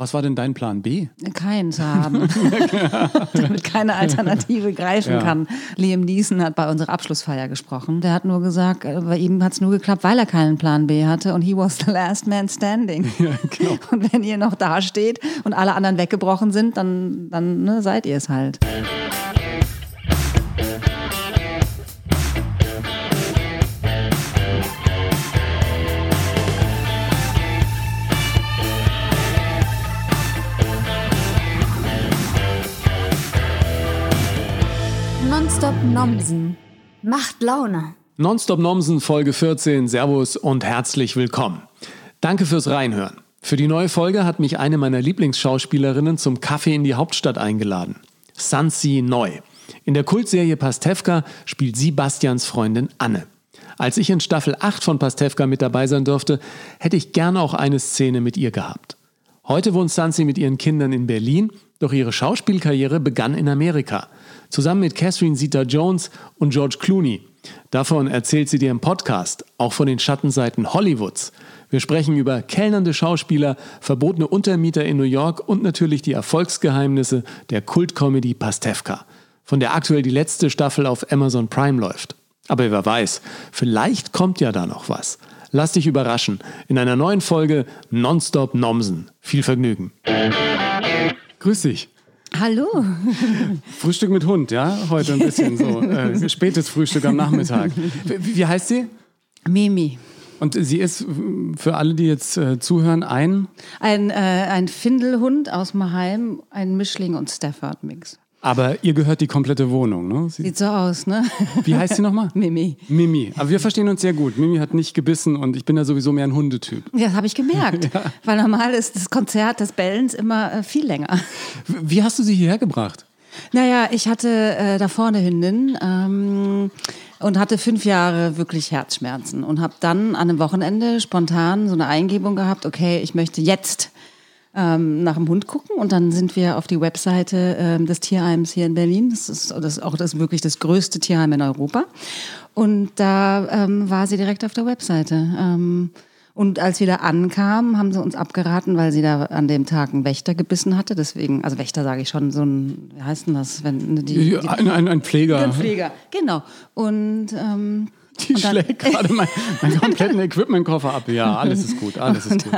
Was war denn dein Plan B? Keinen zu haben, damit keine Alternative greifen Ja. kann. Liam Neeson hat bei unserer Abschlussfeier gesprochen. Der hat nur gesagt, äh, bei ihm hat es nur geklappt, weil er keinen Plan B hatte und he was the last man standing. genau. Und wenn ihr noch da steht und alle anderen weggebrochen sind, dann, dann ne, seid ihr es halt. Nonstop Nomsen. Macht Laune. Nonstop Nomsen Folge 14. Servus und herzlich willkommen. Danke fürs Reinhören. Für die neue Folge hat mich eine meiner Lieblingsschauspielerinnen zum Kaffee in die Hauptstadt eingeladen. Sansi Neu. In der Kultserie Pastewka spielt sie Bastians Freundin Anne. Als ich in Staffel 8 von Pastewka mit dabei sein durfte, hätte ich gerne auch eine Szene mit ihr gehabt. Heute wohnt Sansi mit ihren Kindern in Berlin, doch ihre Schauspielkarriere begann in Amerika. Zusammen mit Catherine Zeta-Jones und George Clooney. Davon erzählt sie dir im Podcast, auch von den Schattenseiten Hollywoods. Wir sprechen über kellnernde Schauspieler, verbotene Untermieter in New York und natürlich die Erfolgsgeheimnisse der Kultcomedy Pastewka, von der aktuell die letzte Staffel auf Amazon Prime läuft. Aber wer weiß, vielleicht kommt ja da noch was. Lass dich überraschen in einer neuen Folge Nonstop Nomsen. Viel Vergnügen. Grüß dich. Hallo. Frühstück mit Hund, ja? Heute ein bisschen so. Äh, spätes Frühstück am Nachmittag. Wie, wie heißt sie? Mimi. Und sie ist äh, für alle, die jetzt äh, zuhören, ein. Ein, äh, ein Findelhund aus Maheim, ein Mischling und Stafford-Mix. Aber ihr gehört die komplette Wohnung, ne? Sie, Sieht so aus, ne? wie heißt sie nochmal? Mimi. Mimi. Aber wir verstehen uns sehr gut. Mimi hat nicht gebissen und ich bin ja sowieso mehr ein Hundetyp. Ja, das habe ich gemerkt. Weil normal ist das Konzert des Bellens immer äh, viel länger. Wie wie hast du sie hierher gebracht? Naja, ich hatte äh, davor eine Hündin ähm, und hatte fünf Jahre wirklich Herzschmerzen und habe dann an einem Wochenende spontan so eine Eingebung gehabt, okay, ich möchte jetzt ähm, nach dem Hund gucken und dann sind wir auf die Webseite ähm, des Tierheims hier in Berlin. Das ist, das ist auch das wirklich das größte Tierheim in Europa. Und da ähm, war sie direkt auf der Webseite. Ähm, und als wir da ankamen, haben sie uns abgeraten, weil sie da an dem Tag einen Wächter gebissen hatte. Deswegen, also Wächter sage ich schon, so ein, wie heißt denn das? Wenn die, die, Ein, ein, ein Pfleger. ein Pfleger, genau. Und ähm, Die und dann- schlägt gerade mein, meinen kompletten Equipmentkoffer ab. Ja, alles ist gut, alles ist gut.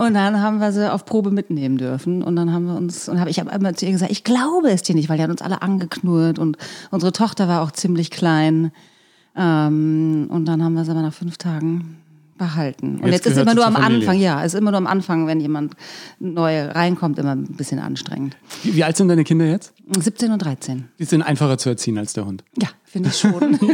Und dann haben wir sie auf Probe mitnehmen dürfen. Und dann haben wir uns, und hab, ich habe immer zu ihr gesagt, ich glaube es dir nicht, weil die hat uns alle angeknurrt und unsere Tochter war auch ziemlich klein. Ähm, und dann haben wir sie aber nach fünf Tagen behalten. Und Jetzt jetzt, ist immer nur am Familie. Anfang, ja, ist immer nur am Anfang, wenn jemand neu reinkommt, immer ein bisschen anstrengend. Wie, wie alt sind deine Kinder jetzt? 17 und 13. Die sind einfacher zu erziehen als der Hund. Ja, finde ich schon.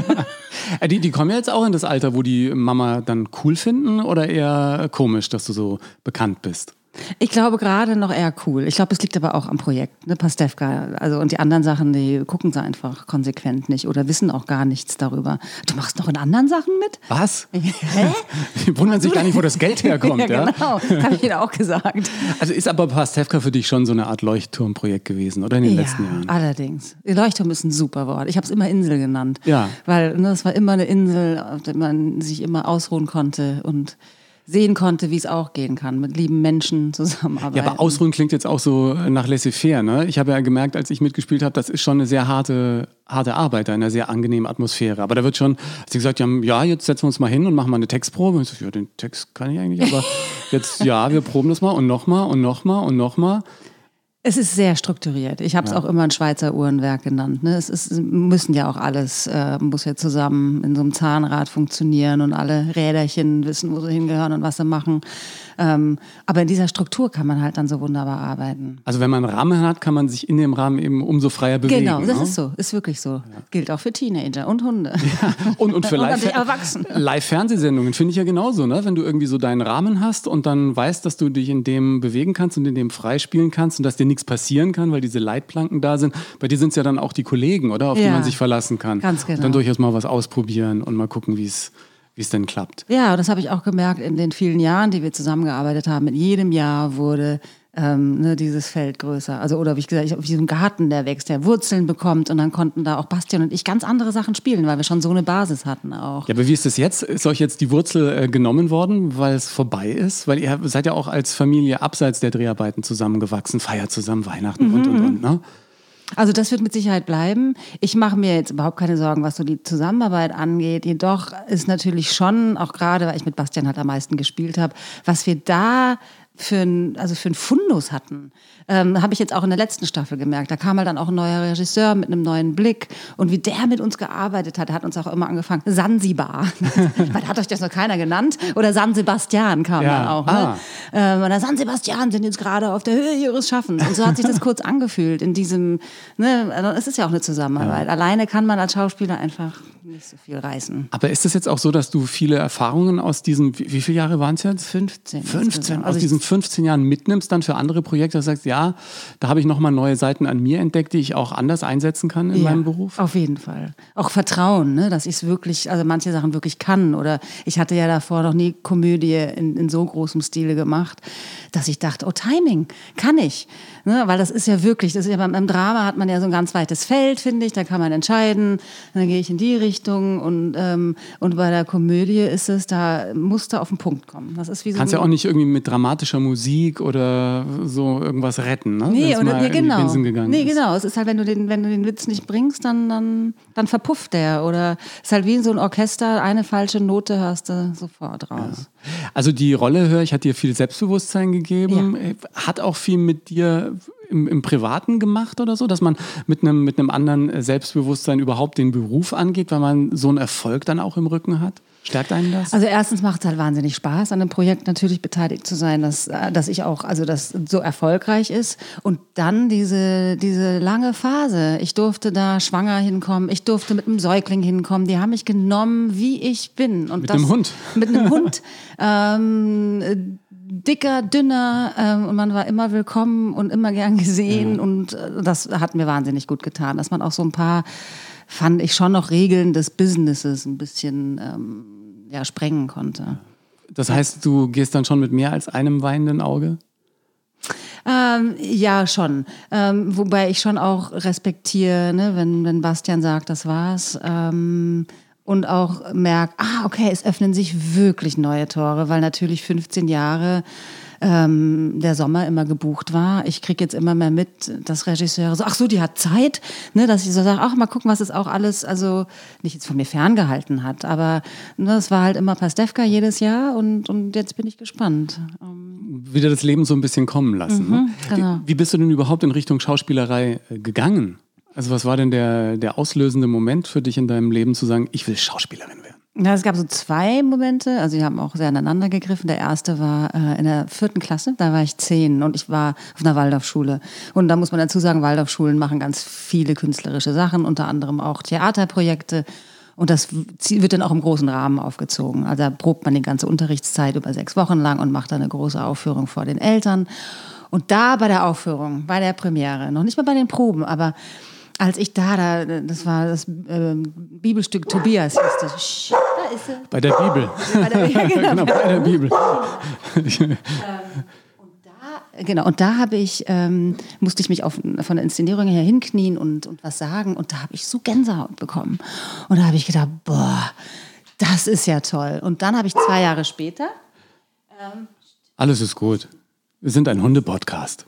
Äh, Die, die kommen ja jetzt auch in das Alter, wo die Mama dann cool finden oder eher komisch, dass du so bekannt bist? Ich glaube gerade noch eher cool. Ich glaube, es liegt aber auch am Projekt, ne, Pastewka. Also und die anderen Sachen, die gucken sie einfach konsequent nicht oder wissen auch gar nichts darüber. Du machst noch in anderen Sachen mit? Was? Hä? Die wundern sich gar nicht, wo das Geld herkommt, ja? ja, genau. Habe ich ihnen auch gesagt. Also ist aber Pastewka für dich schon so eine Art Leuchtturmprojekt gewesen, oder in den letzten ja, Jahren? allerdings. Leuchtturm ist ein super Wort. Ich habe es immer Insel genannt. Ja. Weil ne, es war immer eine Insel, auf der man sich immer ausruhen konnte und sehen konnte, wie es auch gehen kann, mit lieben Menschen zusammenarbeiten. Ja, aber Ausruhen klingt jetzt auch so nach laissez-faire. Ne? Ich habe ja gemerkt, als ich mitgespielt habe, das ist schon eine sehr harte, harte Arbeit, in einer sehr angenehmen Atmosphäre. Aber da wird schon, als sie gesagt haben, ja, jetzt setzen wir uns mal hin und machen mal eine Textprobe. Und ich so, ja, den Text kann ich eigentlich, aber jetzt, ja, wir proben das mal und nochmal und nochmal und nochmal. Es ist sehr strukturiert. Ich habe es auch immer ein Schweizer Uhrenwerk genannt. Ne? Es ist, müssen ja auch alles, äh, muss ja zusammen in so einem Zahnrad funktionieren und alle Räderchen wissen, wo sie hingehören und was sie machen. Ähm, aber in dieser Struktur kann man halt dann so wunderbar arbeiten. Also wenn man einen Rahmen hat, kann man sich in dem Rahmen eben umso freier bewegen. Genau, das ne? ist so, ist wirklich so. Gilt auch für Teenager und Hunde. Und, und für Und Live-. Live-Fernsehsendungen finde ich ja genauso, ne? Wenn du irgendwie so deinen Rahmen hast und dann weißt, dass du dich in dem bewegen kannst und in dem freispielen kannst und dass dir nichts passieren kann, weil diese Leitplanken da sind. Bei dir sind es ja dann auch die Kollegen, oder? Auf die Ja. man sich verlassen kann. Ganz Und dann genau. durchaus mal was ausprobieren und mal gucken, wie es wie es denn klappt. Ja, und das habe ich auch gemerkt in den vielen Jahren, die wir zusammengearbeitet haben. In jedem Jahr wurde ähm, ne, dieses Feld größer. Also, oder wie ich gesagt, ich, wie so ein Garten, der wächst, der Wurzeln bekommt und dann konnten da auch Bastian und ich ganz andere Sachen spielen, weil wir schon so eine Basis hatten auch. Ja, aber wie ist das jetzt? Ist euch jetzt die Wurzel äh, genommen worden, weil es vorbei ist? Weil ihr seid ja auch als Familie abseits der Dreharbeiten zusammengewachsen, feiert zusammen Weihnachten und und und, ne? Also das wird mit Sicherheit bleiben. Ich mache mir jetzt überhaupt keine Sorgen, was so die Zusammenarbeit angeht. Jedoch ist natürlich schon, auch gerade, weil ich mit Bastian halt am meisten gespielt habe, was wir da für ein, also für ein Fundus hatten. Ähm, Habe ich jetzt auch in der letzten Staffel gemerkt. Da kam halt dann auch ein neuer Regisseur mit einem neuen Blick. Und wie der mit uns gearbeitet hat, der hat uns auch immer angefangen. Sansibar. Weil hat euch das noch keiner genannt. Oder San Sebastian kam Ja. dann auch. Ne? Ah. Ähm, und der San Sebastian sind jetzt gerade auf der Höhe ihres Schaffens. Und so hat sich das kurz angefühlt in diesem, ne, also es ist ja auch eine Zusammenarbeit. Alleine kann man als Schauspieler einfach nicht so viel reißen. Aber ist es jetzt auch so, dass du viele Erfahrungen aus diesen, wie, wie viele Jahre waren es jetzt? 15. 15, insgesamt. aus Also ich- diesen 15 Jahren mitnimmst dann für andere Projekte, sagst, ja, da habe ich nochmal neue Seiten an mir entdeckt, die ich auch anders einsetzen kann in meinem Beruf. Auf jeden Fall. Auch Vertrauen, ne, dass ich es wirklich, also manche Sachen wirklich kann. Oder ich hatte ja davor noch nie Komödie in, in so großem Stile gemacht, dass ich dachte, oh, Timing, kann ich. Ne, weil das ist ja wirklich, das ist ja beim, beim Drama hat man ja so ein ganz weites Feld, finde ich, da kann man entscheiden, dann gehe ich in die Richtung und, ähm, und bei der Komödie ist es, da musst du auf den Punkt kommen. Das ist wie so Kannst ja auch nicht irgendwie mit dramatischer Musik oder so irgendwas retten, ne? Nee, oder, nee, genau. Nee, ist. genau. Es ist halt, wenn du den, wenn du den Witz nicht bringst, dann, dann, dann verpufft der. Oder es ist halt wie in so ein Orchester, eine falsche Note hast du sofort raus. Also die Rolle, höre ich, hat dir viel Selbstbewusstsein gegeben. Äh, Hat auch viel mit dir im, im Privaten gemacht oder so, dass man mit einem, mit einem anderen Selbstbewusstsein überhaupt den Beruf angeht, weil man so einen Erfolg dann auch im Rücken hat? Stärkt einen das? Also erstens macht es halt wahnsinnig Spaß, an einem Projekt natürlich beteiligt zu sein, dass, äh, dass ich auch, also das so erfolgreich ist. Und dann diese, diese lange Phase. Ich durfte da schwanger hinkommen, ich durfte mit einem Säugling hinkommen. Die haben mich genommen, wie ich bin. Und Mit das, einem Hund. Mit einem Hund. ähm, äh, dicker, dünner ähm, und man war immer willkommen und immer gern gesehen und äh, das hat mir wahnsinnig gut getan, dass man auch so ein paar, fand ich schon noch Regeln des Businesses ein bisschen ähm, ja, sprengen konnte. Das heißt, du gehst dann schon mit mehr als einem weinenden Auge? Ähm, ja, schon. Ähm, wobei ich schon auch respektiere, ne, wenn, wenn Bastian sagt, das war's. Ähm, und auch merke, ah, okay, es öffnen sich wirklich neue Tore, weil natürlich 15 Jahre ähm, der Sommer immer gebucht war. Ich kriege jetzt immer mehr mit, dass Regisseure so, ach so, die hat Zeit, ne, dass ich so sage, ach, mal gucken, was es auch alles, also nicht jetzt von mir ferngehalten hat, aber ne, es war halt immer Pastewka jedes Jahr und, und jetzt bin ich gespannt. Wieder das Leben so ein bisschen kommen lassen. ne? genau. Wie bist du denn überhaupt in Richtung Schauspielerei äh, gegangen? Also was war denn der, der auslösende Moment für dich in deinem Leben zu sagen, ich will Schauspielerin werden? Ja, es gab so zwei Momente, also die haben auch sehr aneinander gegriffen. Der erste war äh, in der vierten Klasse, da war ich zehn und ich war auf einer Waldorfschule. Und da muss man dazu sagen, Waldorfschulen machen ganz viele künstlerische Sachen, unter anderem auch Theaterprojekte. Und das wird dann auch im großen Rahmen aufgezogen. Also da probt man die ganze Unterrichtszeit über sechs Wochen lang und macht dann eine große Aufführung vor den Eltern. Und da bei der Aufführung, bei der Premiere, noch nicht mal bei den Proben, aber als ich da, da das war das ähm, Bibelstück Tobias, hieß das. Da ist sie. Bei der Bibel. Bei der, ja, genau. genau, bei der Bibel. Genau, und da habe ich, ähm, musste ich mich auf, von der Inszenierung her hinknien und, und was sagen und da habe ich so Gänsehaut bekommen. Und da habe ich gedacht, boah, das ist ja toll. Und dann habe ich zwei Jahre später, Alles ist gut. Wir sind ein Hunde-Podcast.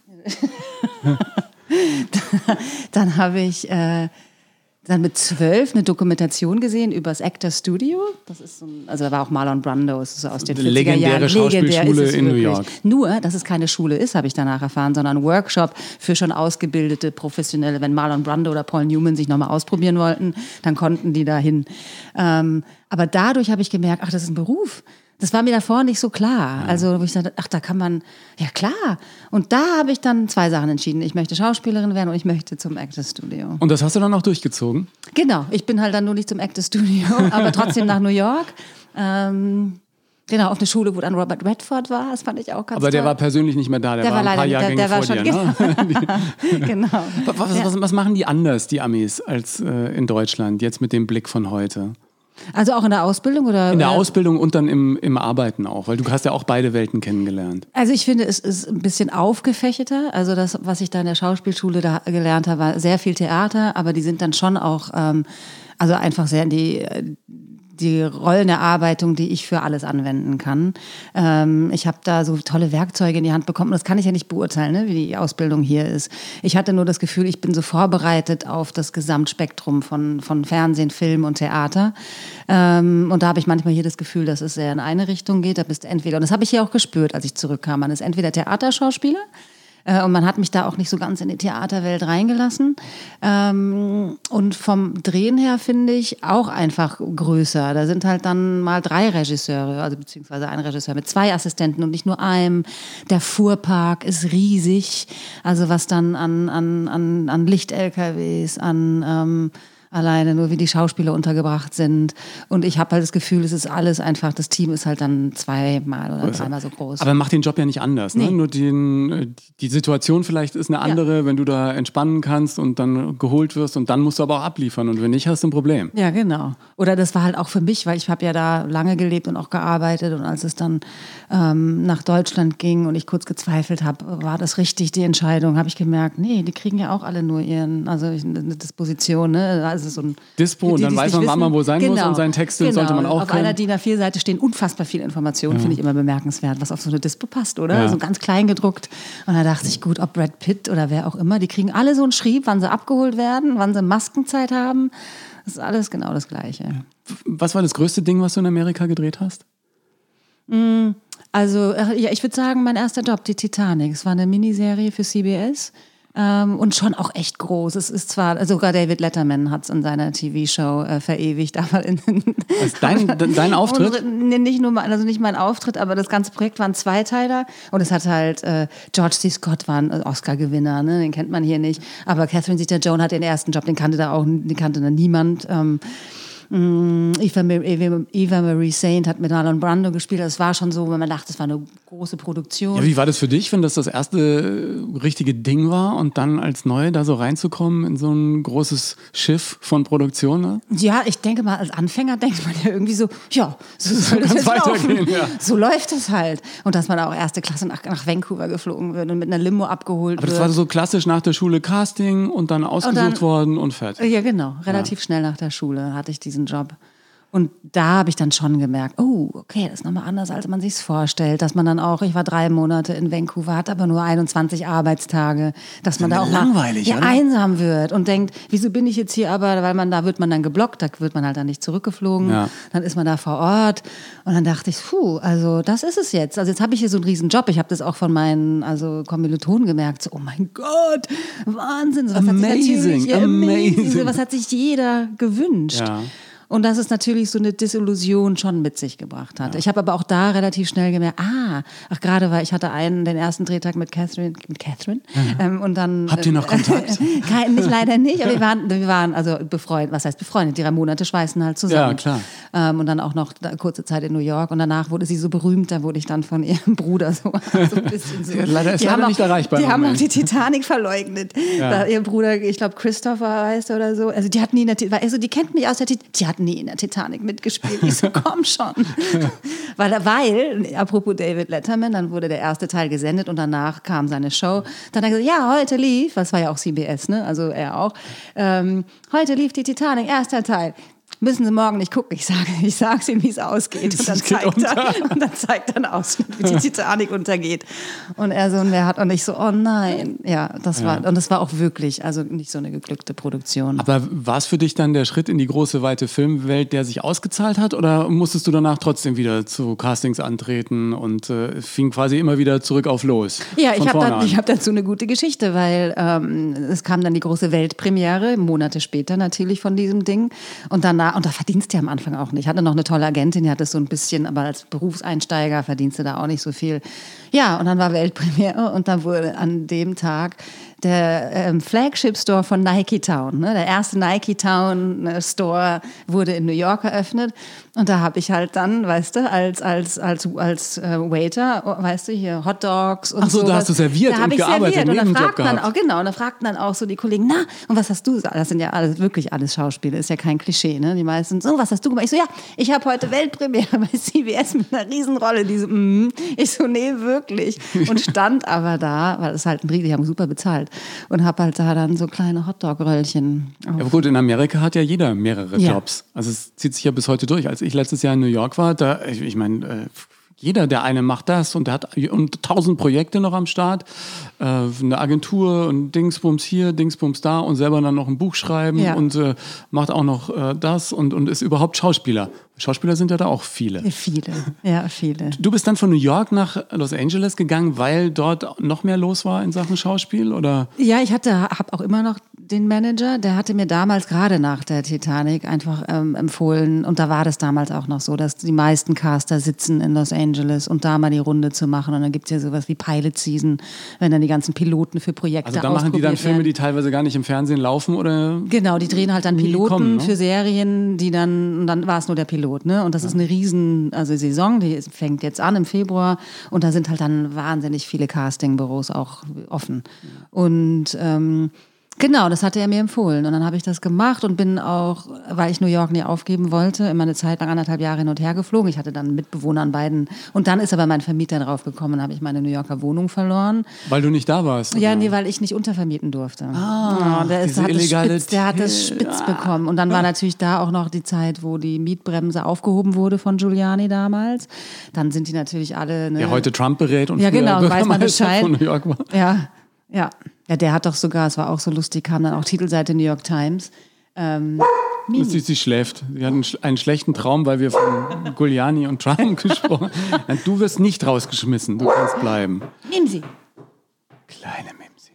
dann habe ich äh, dann mit zwölf eine Dokumentation gesehen über das Actor Studio. Das ist so ein, also da war auch Marlon Brando, ist so aus den 40er Legendäre Jahren. Schauspielschule in New wirklich. York. Nur, dass es keine Schule ist, habe ich danach erfahren, sondern ein Workshop für schon ausgebildete Professionelle. Wenn Marlon Brando oder Paul Newman sich nochmal ausprobieren wollten, dann konnten die dahin. Ähm, aber dadurch habe ich gemerkt, ach, das ist ein Beruf. Das war mir davor nicht so klar. Also, wo ich dachte, ach, da kann man, ja klar. Und da habe ich dann zwei Sachen entschieden. Ich möchte Schauspielerin werden und ich möchte zum Actors Studio. Und das hast du dann auch durchgezogen? Genau, ich bin halt dann nur nicht zum Actors Studio, aber trotzdem nach New York. Ähm, genau, auf eine Schule, wo dann Robert Redford war. Das fand ich auch ganz Aber der toll. war persönlich nicht mehr da, der, Der war war ein paar leider nicht- der- der vor war dir. schon- Ne? genau. Was, was, was machen die anders, die Amis, als äh, in Deutschland, jetzt mit dem Blick von heute? Also auch in der Ausbildung oder? In der? Ausbildung und dann im, im Arbeiten auch, weil du hast ja auch beide Welten kennengelernt. Also ich finde, es ist ein bisschen aufgefächerter. Also das, was ich da in der Schauspielschule da gelernt habe, war sehr viel Theater, aber die sind dann schon auch, ähm, also einfach sehr in die die Rollenerarbeitung, die ich für alles anwenden kann. Ähm, ich habe da so tolle Werkzeuge in die Hand bekommen. Das kann ich ja nicht beurteilen, ne, wie die Ausbildung hier ist. Ich hatte nur das Gefühl, ich bin so vorbereitet auf das Gesamtspektrum von, von Fernsehen, Film und Theater. Ähm, und da habe ich manchmal hier das Gefühl, dass es sehr in eine Richtung geht. Da bist du entweder, und das habe ich hier auch gespürt, als ich zurückkam, man ist entweder Theaterschauspieler äh, und man hat mich da auch nicht so ganz in die Theaterwelt reingelassen. Ähm, und vom Drehen her finde ich auch einfach größer. Da sind halt dann mal drei Regisseure, also beziehungsweise ein Regisseur mit zwei Assistenten und nicht nur einem. Der Fuhrpark ist riesig. Also was dann an, an, an, an Licht-LKWs, an ähm, alleine, nur wie die Schauspieler untergebracht sind. Und ich habe halt das Gefühl, es ist alles einfach, das Team ist halt dann zweimal oder dreimal so groß. Aber macht den Job ja nicht anders. Ne? Nee. Nur den, die Situation vielleicht ist eine andere, wenn du da entspannen kannst und dann geholt wirst und dann musst du aber auch abliefern. Und wenn nicht, hast du ein Problem. Ja, genau. Oder das war halt auch für mich, weil ich habe ja da lange gelebt und auch gearbeitet. Und als es dann ähm, nach Deutschland ging und ich kurz gezweifelt habe, war das richtig die Entscheidung, habe ich gemerkt, nee, die kriegen ja auch alle nur ihren, also eine Disposition, ne? Also so ein, Dispo, und dann weiß man, wann man wo sein muss Genau. und seinen Text genau. sollte man auch Auf können. einer DIN A4-Seite stehen unfassbar viele Informationen, finde ich immer bemerkenswert, was auf so eine Dispo passt, oder? Ja. So ganz klein gedruckt. Und da dachte ich, gut, ob Brad Pitt oder wer auch immer, die kriegen alle so einen Schrieb, wann sie abgeholt werden, wann sie Maskenzeit haben. Das ist alles genau das Gleiche. Was war das größte Ding, was du in Amerika gedreht hast? Also, äh, ja, ich würde sagen, mein erster Job, die Titanic. Es war eine Miniserie für CBS. Ähm, und schon auch echt groß. Es ist zwar, sogar David Letterman hat es in seiner TV-Show äh, verewigt, aber in, Was, dein, dein Auftritt? Unsere, nee, nicht nur also nicht mein Auftritt, aber das ganze Projekt waren Zweiteiler und es hat halt äh, George C. Scott war ein Oscar-Gewinner, ne? den kennt man hier nicht, aber Catherine Zeta-Jones hat den ersten Job, den kannte da auch, den kannte da niemand. Ähm, Eva, Ma- Eva, Eva Marie Saint hat mit Marlon Brando gespielt. Das war schon so, wenn man dachte, es war eine große Produktion. Ja, wie war das für dich, wenn das das erste äh, richtige Ding war und dann als neu da so reinzukommen in so ein großes Schiff von Produktion? Ne? Ja, ich denke mal, als Anfänger denkt man ja irgendwie so, ja, so soll das laufen. weitergehen, ja. So läuft es halt. Und dass man auch erste Klasse nach, nach Vancouver geflogen wird und mit einer Limo abgeholt Aber das wird. war so klassisch nach der Schule Casting und dann ausgesucht dann- worden und fertig. Ja, genau. Relativ schnell nach der Schule hatte ich diesen Job. Und da habe ich dann schon gemerkt, oh, okay, das ist nochmal anders, als man sich vorstellt. Dass man dann auch, ich war drei Monate in Vancouver, hatte aber nur 21 Arbeitstage, dass man da auch langweilig, mal ja, einsam wird und denkt, wieso bin ich jetzt hier aber, weil man da wird man dann geblockt, da wird man halt dann nicht zurückgeflogen, Ja. dann ist man da vor Ort und dann dachte ich, puh, also das ist es jetzt. Also jetzt habe ich hier so einen riesen Job. Ich habe das auch von meinen also Kommilitonen gemerkt, so, oh mein Gott, Wahnsinn, so was Amazing, hat sich ja, amazing. so was hat sich jeder gewünscht. Ja. Und dass es natürlich so eine Disillusion schon mit sich gebracht hat. Ich habe aber auch da relativ schnell gemerkt, ah, ach gerade weil ich hatte einen, den ersten Drehtag mit Catherine, mit Catherine ähm, und dann... Habt ihr noch Kontakt? Kein, nicht, leider nicht, aber wir waren, wir waren also befreundet, was heißt befreundet, die drei Monate schweißen halt zusammen. Ja, klar. Ähm, und dann auch noch da, kurze Zeit in New York und danach wurde sie so berühmt, da wurde ich dann von ihrem Bruder so, so ein bisschen so... Ja, leider- ist die leider auch, nicht erreichbar Die haben auch Moment. die Titanic verleugnet. Da, ihr Bruder, ich glaube Christopher heißt er oder so, also die hat nie in der, Ti- also die kennt mich aus der Titanic, die hat nie in der Titanic mitgespielt. Ich so, komm schon. weil, weil, apropos David Letterman, dann wurde der erste Teil gesendet und danach kam seine Show. Dann hat er gesagt, ja, heute lief, das war ja auch CBS, ne? also er auch, ähm, heute lief die Titanic, erster Teil. Müssen Sie morgen nicht gucken. Ich sage, ich sage Ihnen, wie es ausgeht. Und dann, zeigt er, und dann zeigt er einen Ausschnitt, wie die Titanic untergeht. Und er so, und wer hat, und ich so, oh nein. Ja, das war, und das war auch wirklich, also nicht so eine geglückte Produktion. Aber war es für dich dann der Schritt in die große, weite Filmwelt, der sich ausgezahlt hat? Oder musstest du danach trotzdem wieder zu Castings antreten und äh, fing quasi immer wieder zurück auf los? Ja, ich habe da, hab dazu eine gute Geschichte, weil ähm, es kam dann die große Weltpremiere, Monate später natürlich von diesem Ding. Und danach, und da verdienst du ja am Anfang auch nicht. Ich hatte noch eine tolle Agentin, die hat das so ein bisschen, aber als Berufseinsteiger verdienst du da auch nicht so viel. Ja, und dann war Weltpremiere und dann wurde an dem Tag der ähm, Flagship Store von Nike Town. Ne? Der erste Nike Town äh, Store wurde in New York eröffnet. Und da habe ich halt dann, weißt du, als, als, als, als äh, Waiter, oh, weißt du, hier Hot Dogs und Ach so, so. da hast du serviert da und ich gearbeitet, serviert. Und dann Nebenjob fragten dann auch, genau, und dann fragten dann auch so die Kollegen, na, und was hast du? Das sind ja alles, wirklich alles Schauspiele, ist ja kein Klischee, ne? Die meisten, so, was hast du gemacht? Ich so, ja, ich habe heute Weltpremiere bei CBS mit einer Riesenrolle. Die so, mm. Ich so, nee, wirklich. Und stand aber da, weil es halt ein Riesen, die haben super bezahlt. Und habe halt da dann so kleine Hotdog-Röllchen. Ja, aber gut, in Amerika hat ja jeder mehrere Ja. Jobs. Also es zieht sich ja bis heute durch. Als ich letztes Jahr in New York war, da, ich, ich meine, äh, jeder, der eine macht das und der hat und tausend Projekte noch am Start, äh, eine Agentur und Dingsbums hier, Dingsbums da und selber dann noch ein Buch schreiben Ja. und äh, macht auch noch äh, das und, und ist überhaupt Schauspieler. Schauspieler sind ja da auch viele. Viele, ja, viele. Du bist dann von New York nach Los Angeles gegangen, weil dort noch mehr los war in Sachen Schauspiel oder? Ja, ich hatte, habe auch immer noch den Manager, der hatte mir damals gerade nach der Titanic einfach ähm, empfohlen und da war das damals auch noch so, dass die meisten Caster sitzen in Los Angeles und da mal die Runde zu machen und dann gibt's ja sowas wie Pilot Season, wenn dann die ganzen Piloten für Projekte Also da machen die dann Filme, die teilweise gar nicht im Fernsehen laufen oder? Genau, die drehen halt dann Piloten kommen, ne? für Serien, die dann, und dann war es nur der Pilot, ne? Und das ist eine riesen, also Saison, die fängt jetzt an im Februar und da sind halt dann wahnsinnig viele Castingbüros auch offen. Und ähm, Genau, das hatte er mir empfohlen. Und dann habe ich das gemacht und bin auch, weil ich New York nie aufgeben wollte, immer eine Zeit lang anderthalb Jahre hin und her geflogen. Ich hatte dann Mitbewohner an beiden. Und dann ist aber mein Vermieter draufgekommen, habe ich meine New Yorker Wohnung verloren. Weil du nicht da warst. Ja, oder? nee, weil ich nicht untervermieten durfte. Ah, der, ist, hat spitz, der hat Till- spitz bekommen. Und dann war natürlich da auch noch die Zeit, wo die Mietbremse aufgehoben wurde von Giuliani damals. Dann sind die natürlich alle. Ne, Der heute Trump berät und Ja, genau, weiß man Bescheid. von New York war. Ja, ja. Ja, der hat doch sogar, es war auch so lustig, kam dann auch Titelseite New York Times. Ähm, Sie, sie schläft. Sie hat einen, einen schlechten Traum, weil wir von Giuliani und Trump gesprochen haben. Du wirst nicht rausgeschmissen. Du kannst bleiben. nehmen Sie. Kleine Mimsi.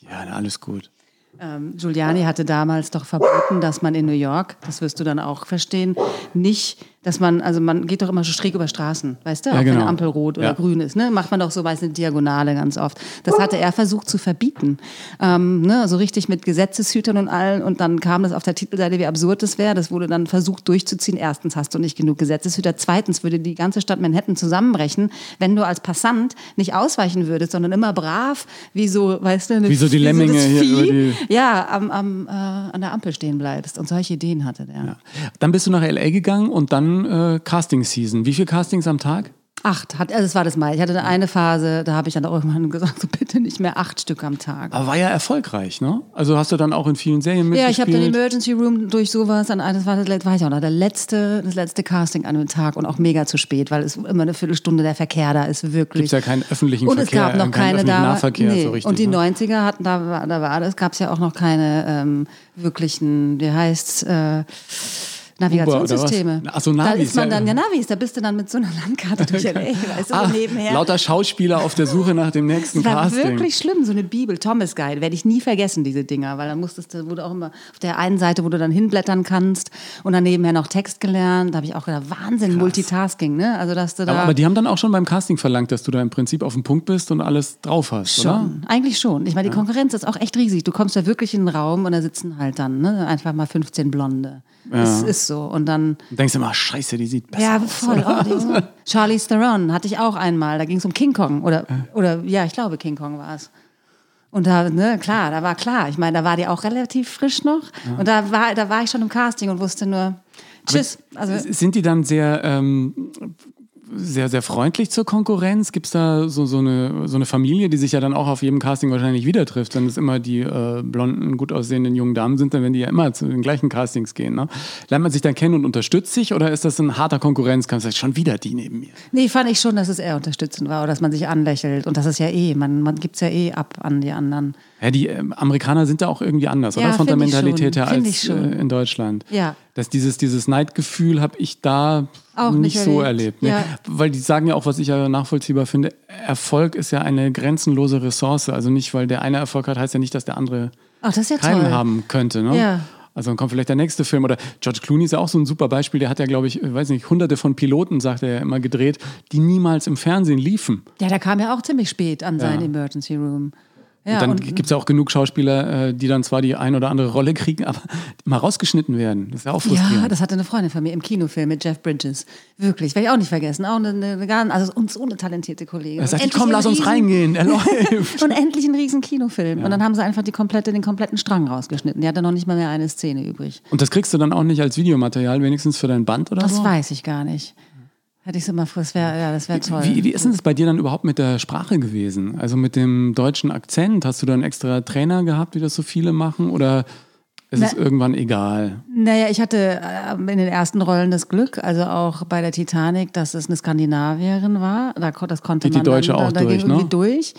Ja, na, alles gut. Ähm, Giuliani hatte damals doch verboten, dass man in New York, das wirst du dann auch verstehen, nicht, dass man, also man geht doch immer so schräg über Straßen, weißt du, Ja, auch wenn genau. eine Ampel rot oder Ja. grün ist, ne? macht man doch so weiß eine Diagonale ganz oft. Das hatte er versucht zu verbieten, ähm, ne? so richtig mit Gesetzeshütern und allen und dann kam das auf der Titelseite, wie absurd das wäre. Das wurde dann versucht durchzuziehen. Erstens hast du nicht genug Gesetzeshüter, zweitens würde die ganze Stadt Manhattan zusammenbrechen, wenn du als Passant nicht ausweichen würdest, sondern immer brav, wie so, weißt du, eine- Wie so die Lemminge hier über die- ja, am, am, äh, an der Ampel stehen bleibst. Und solche Ideen hatte der. Dann bist du nach L.A. gegangen und dann äh, Casting-Season. Wie viele Castings am Tag? Acht, hat, also das war das Mal. Ich hatte eine Phase, da habe ich dann auch irgendwann gesagt, so bitte nicht mehr acht Stück am Tag. Aber war ja erfolgreich, ne? Also hast du dann auch in vielen Serien Ja, ich habe den mitgespielt? Emergency Room durch sowas, an, das war das, weiß ich auch noch, der letzte, das letzte Casting an dem Tag und auch mega zu spät, weil es immer eine Viertelstunde der Verkehr da ist, wirklich. Gibt's ja keinen öffentlichen und es Verkehr, gab noch äh, keine da. Nahverkehr nee. so richtig, und die ne? 90er hatten, da war, da war das, gab es ja auch noch keine ähm, wirklichen, wie heißt äh, Navigationssysteme. oder was? Ach so, Da Navis, ist man ja. dann, ja Navis, da bist du dann mit so einer Landkarte durch LA, weißt du, Ah, so nebenher. lauter Schauspieler auf der Suche nach dem nächsten Das war Casting. wirklich schlimm, so eine Bibel, Thomas Guide, werde ich nie vergessen, diese Dinger, weil dann musstest du, wo du auch immer auf der einen Seite, wo du dann hinblättern kannst und dann nebenher noch Text gelernt, da habe ich auch gedacht, Wahnsinn, Multitasking, ne? Also, dass du da. aber, aber die haben dann auch schon beim Casting verlangt, dass du da im Prinzip auf den Punkt bist und alles drauf hast, oder? Schon, eigentlich schon. Ich meine, die Konkurrenz ist auch echt riesig. Du kommst da wirklich in den Raum und da sitzen halt dann ne, einfach mal 15 Blonde. Es ist so. Und dann, Und denkst du immer, scheiße, die sieht besser ja, aus. voll. Oh, die, Charlie Theron hatte ich auch einmal. Da ging es um King Kong. Oder, oder ja, ich glaube, King Kong war es. Und da, ne, klar, da war klar. Ich meine, da war die auch relativ frisch noch. Und da war, da war ich schon im Casting und wusste nur, tschüss. Also, Sind die dann sehr, ähm, sehr, sehr freundlich zur Konkurrenz? Gibt es da so, so, eine, so eine Familie, die sich ja dann auch auf jedem Casting wahrscheinlich wieder trifft, wenn es immer die äh, blonden, gut aussehenden jungen Damen sind, dann werden die ja immer zu den gleichen Castings gehen. Ne? Lernt man sich dann kennen und unterstützt sich oder ist das ein harter Konkurrenzkampf? Sagt schon wieder die neben mir. Nee, fand ich schon, dass es eher unterstützend war oder dass man sich anlächelt. Und das ist ja eh, man, man gibt es ja eh ab an die anderen. Ja, die ähm, Amerikaner sind da auch irgendwie anders, Ja, oder? Von der Mentalität schon. her Find als äh, in Deutschland. Ja. Dass dieses, dieses Neidgefühl habe ich da Auch nicht, nicht so erlebt. erlebt. ne? Ja. Weil die sagen ja auch, was ich ja nachvollziehbar finde, Erfolg ist ja eine grenzenlose Ressource. Also nicht, weil der eine Erfolg hat, heißt ja nicht, dass der andere Ach, das ja keinen toll. haben könnte. Ne? Ja. Also dann kommt vielleicht der nächste Film. Oder George Clooney ist ja auch so ein super Beispiel. Der hat ja, glaube ich, ich weiß nicht, hunderte von Piloten, sagt er ja immer, gedreht, die niemals im Fernsehen liefen. Ja, der kam ja auch ziemlich spät an Ja. Emergency Room. Ja, und dann gibt es ja auch genug Schauspieler, äh, die dann zwar die ein oder andere Rolle kriegen, aber mal rausgeschnitten werden. Das ist ja auch frustrierend. Ja, das hatte eine Freundin von mir im Kinofilm mit Jeff Bridges. Wirklich, werde ich auch nicht vergessen. Auch eine, eine, also uns so eine talentierte Kollegin. er sagt, endlich komm, lass uns reingehen, er läuft. Und endlich ein riesen Kinofilm. Und dann haben sie einfach die komplette, den kompletten Strang rausgeschnitten. Die hatte noch nicht mal mehr eine Szene übrig. Und das kriegst du dann auch nicht als Videomaterial, wenigstens für dein Band oder Das so? weiß ich gar nicht. Hätte ich es immer, das wäre ja, das wäre toll. Wie, wie ist denn das bei dir dann überhaupt mit der Sprache gewesen? Also mit dem deutschen Akzent? Hast du dann extra Trainer gehabt, wie das so viele machen? Oder ist es Na- irgendwann egal? Naja, ich hatte äh, in den ersten Rollen das Glück, also auch bei der Titanic, dass es eine Skandinavierin war. Da, das konnte die man Deutsche dann, da, auch da durch, ging irgendwie ne? durch.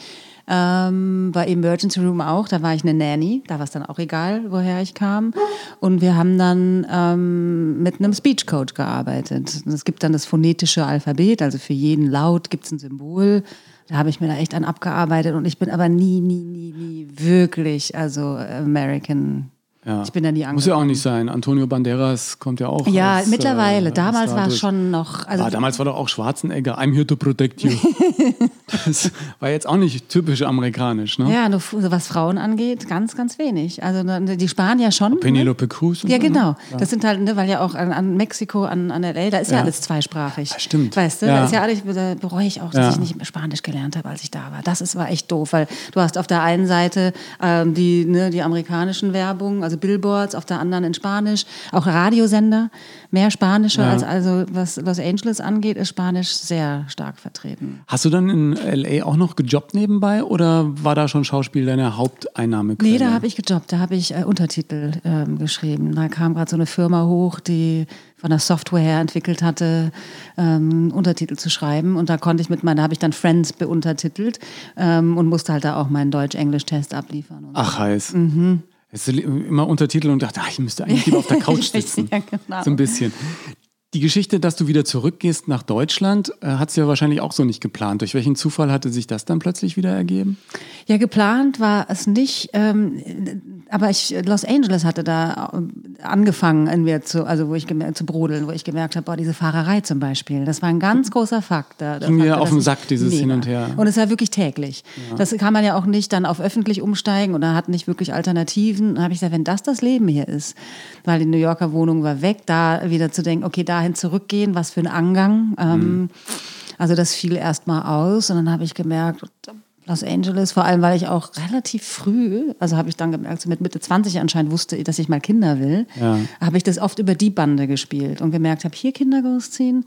Ähm, bei Emergency Room auch, da war ich eine Nanny, da war es dann auch egal, woher ich kam. Und wir haben dann ähm, mit einem Speech Coach gearbeitet. Und Es gibt dann das phonetische Alphabet, also für jeden Laut gibt es ein Symbol. Da habe ich mir da echt an abgearbeitet und ich bin aber nie, nie, nie, nie wirklich, also American. Ja. Ich bin da nie angekommen. Muss ja auch nicht sein. Antonio Banderas kommt ja auch. Ja, als, mittlerweile. äh, Damals war es schon noch. Also ah, damals war doch auch Schwarzenegger, I'm here to protect you. das war jetzt auch nicht typisch amerikanisch, ne? ja, nur was Frauen angeht, ganz, ganz wenig. Also ne, die Spanier schon. Ne? Penelope Cruz. und Ja, ne? genau. Das sind halt, ne, weil ja auch an, an Mexiko, an, an LA, da ist ja, Ja. alles zweisprachig. Ja, stimmt. Weißt du, Ja. da ist ja alles, da bereue ich auch, dass Ja. ich nicht Spanisch gelernt habe, als ich da war. Das ist, war echt doof, weil du hast auf der einen Seite ähm, die, ne, die amerikanischen Werbungen, also Billboards, auf der anderen in Spanisch, auch Radiosender, mehr spanische Ja. als also was Los Angeles angeht, ist Spanisch sehr stark vertreten. Hast du dann in L.A. auch noch gejobbt nebenbei oder war da schon Schauspiel deine Haupteinnahmequelle? Nee, da habe ich gejobbt, da habe ich äh, Untertitel ähm, geschrieben. Da kam gerade so eine Firma hoch, die von der Software her entwickelt hatte, ähm, Untertitel zu schreiben. Und da konnte ich mit meiner, da habe ich dann Friends beuntertitelt ähm, und musste halt da auch meinen Deutsch-Englisch-Test abliefern. Ach, heiß. Mhm. Immer Untertitel und dachte, ach, ich müsste eigentlich lieber auf der Couch sitzen. Ja, genau. So ein bisschen. Die Geschichte, dass du wieder zurückgehst nach Deutschland, äh, hat sie ja wahrscheinlich auch so nicht geplant. Durch welchen Zufall hatte sich das dann plötzlich wieder ergeben? Ja, geplant war es nicht, ähm, aber ich, Los Angeles hatte da äh, angefangen in mir zu, also wo ich zu brodeln, wo ich gemerkt habe, boah, diese Fahrerei zum Beispiel, das war ein ganz großer Faktor. Der Ging mir auf den ich- Sack, dieses Hin und Her. Und es war wirklich täglich. Das kann man ja auch nicht dann auf öffentlich umsteigen oder hat nicht wirklich Alternativen. Dann habe ich gesagt, wenn das das Leben hier ist, weil die New Yorker Wohnung war weg, da wieder zu denken, okay, dahin zurückgehen, was für ein Angang. Ähm, also das fiel erst mal aus und dann habe ich gemerkt, Los Angeles, vor allem, weil ich auch relativ früh, also habe ich dann gemerkt, so mit Mitte 20 anscheinend wusste, dass ich mal Kinder will, Ja. habe ich das oft über die Bande gespielt und gemerkt, habe hier Kinder großziehen.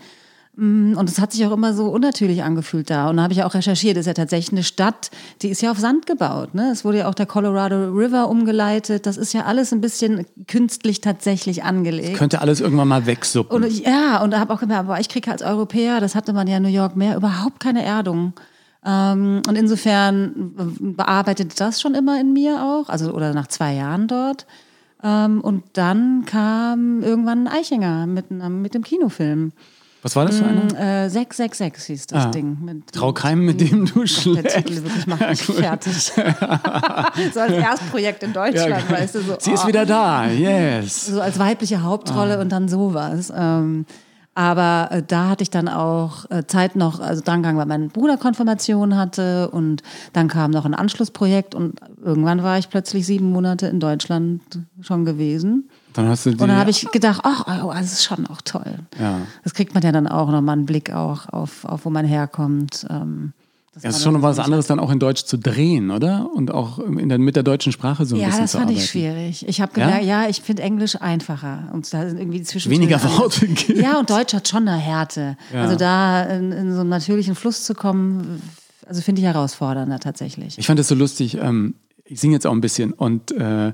Mm, Und es hat sich auch immer so unnatürlich angefühlt da. Und da habe ich auch recherchiert, es ist ja tatsächlich eine Stadt, die ist ja auf Sand gebaut. Ne? Es wurde ja auch der Colorado River umgeleitet. Das ist ja alles ein bisschen künstlich tatsächlich angelegt. Könnte alles irgendwann mal wegsuppen. Und ja, und da habe auch gemerkt, aber ich kriege als Europäer, das hatte man ja in New York mehr, überhaupt keine Erdung. Ähm, und insofern bearbeitet das schon immer in mir auch, also oder nach zwei Jahren dort. Ähm, und dann kam irgendwann ein Eichinger mit, mit dem Kinofilm. Was war das für einer? Äh, 666 hieß das Ah. Ding. Mit, Trau keinem, mit dem du der schläfst. Titel wirklich macht mich fertig. so als Erstprojekt in Deutschland, weißt du. So, Sie ist oh wieder da, yes. so als weibliche Hauptrolle und dann sowas. Ähm, aber äh, da hatte ich dann auch äh, Zeit noch, also Drangang, weil mein Bruder Konfirmation hatte und dann kam noch ein Anschlussprojekt und irgendwann war ich plötzlich sieben Monate in Deutschland schon gewesen. Dann hast du die, Und dann habe ich gedacht, ach, oh, das ist schon auch toll. Ja. Das kriegt man ja dann auch nochmal einen Blick auch auf, auf wo man herkommt. Ähm, das Ja, ist schon was anderes, dann auch in Deutsch zu drehen, oder? Und auch in der, mit der deutschen Sprache so ein Ja, bisschen das zu fand arbeiten. ich schwierig. Ich habe Ja? gemerkt, ja, ich finde Englisch einfacher. Und da sind irgendwie zwischen Weniger Worte gibt. Ja, und Deutsch hat schon eine Härte. Ja. Also da in, in so einen natürlichen Fluss zu kommen, also finde ich herausfordernder tatsächlich. Ich fand das so lustig. Ähm, ich singe jetzt auch ein bisschen und äh,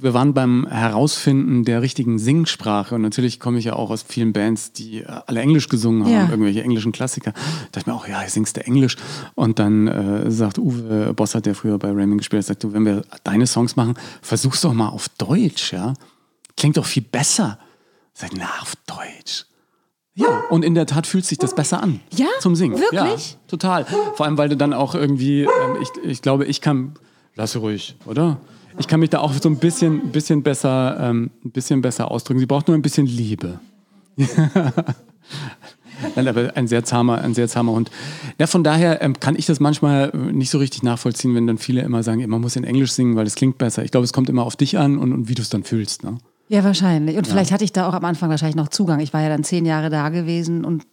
wir waren beim Herausfinden der richtigen Singsprache und natürlich komme ich ja auch aus vielen Bands, die äh, alle Englisch gesungen haben, Ja. irgendwelche englischen Klassiker. Da dachte ich mir auch, ja, ich singst du Englisch. Und dann äh, sagt Uwe Bossert, der früher bei Raymond gespielt hat, sagt du, wenn wir deine Songs machen, versuch's doch mal auf Deutsch, ja. Klingt doch viel besser. Sag, na, auf Deutsch. Ja, und in der Tat fühlt sich das besser an. Ja? Zum Singen. Wirklich? Ja, total. Vor allem, weil du dann auch irgendwie, ähm, ich, ich glaube, ich kann, lass ruhig, oder? Ich kann mich da auch so ein bisschen, bisschen besser, ähm, ein bisschen besser ausdrücken. Sie braucht nur ein bisschen Liebe. Nein, aber ein sehr zahmer, ein sehr zahmer Hund. Ja, von daher ähm, kann ich das manchmal äh, nicht so richtig nachvollziehen, wenn dann viele immer sagen, man muss in Englisch singen, weil es klingt besser. Ich glaube, es kommt immer auf dich an und, und wie du es dann fühlst. Ne? Ja, wahrscheinlich. Und ja. vielleicht hatte ich da auch am Anfang wahrscheinlich noch Zugang. Ich war ja dann zehn Jahre da gewesen und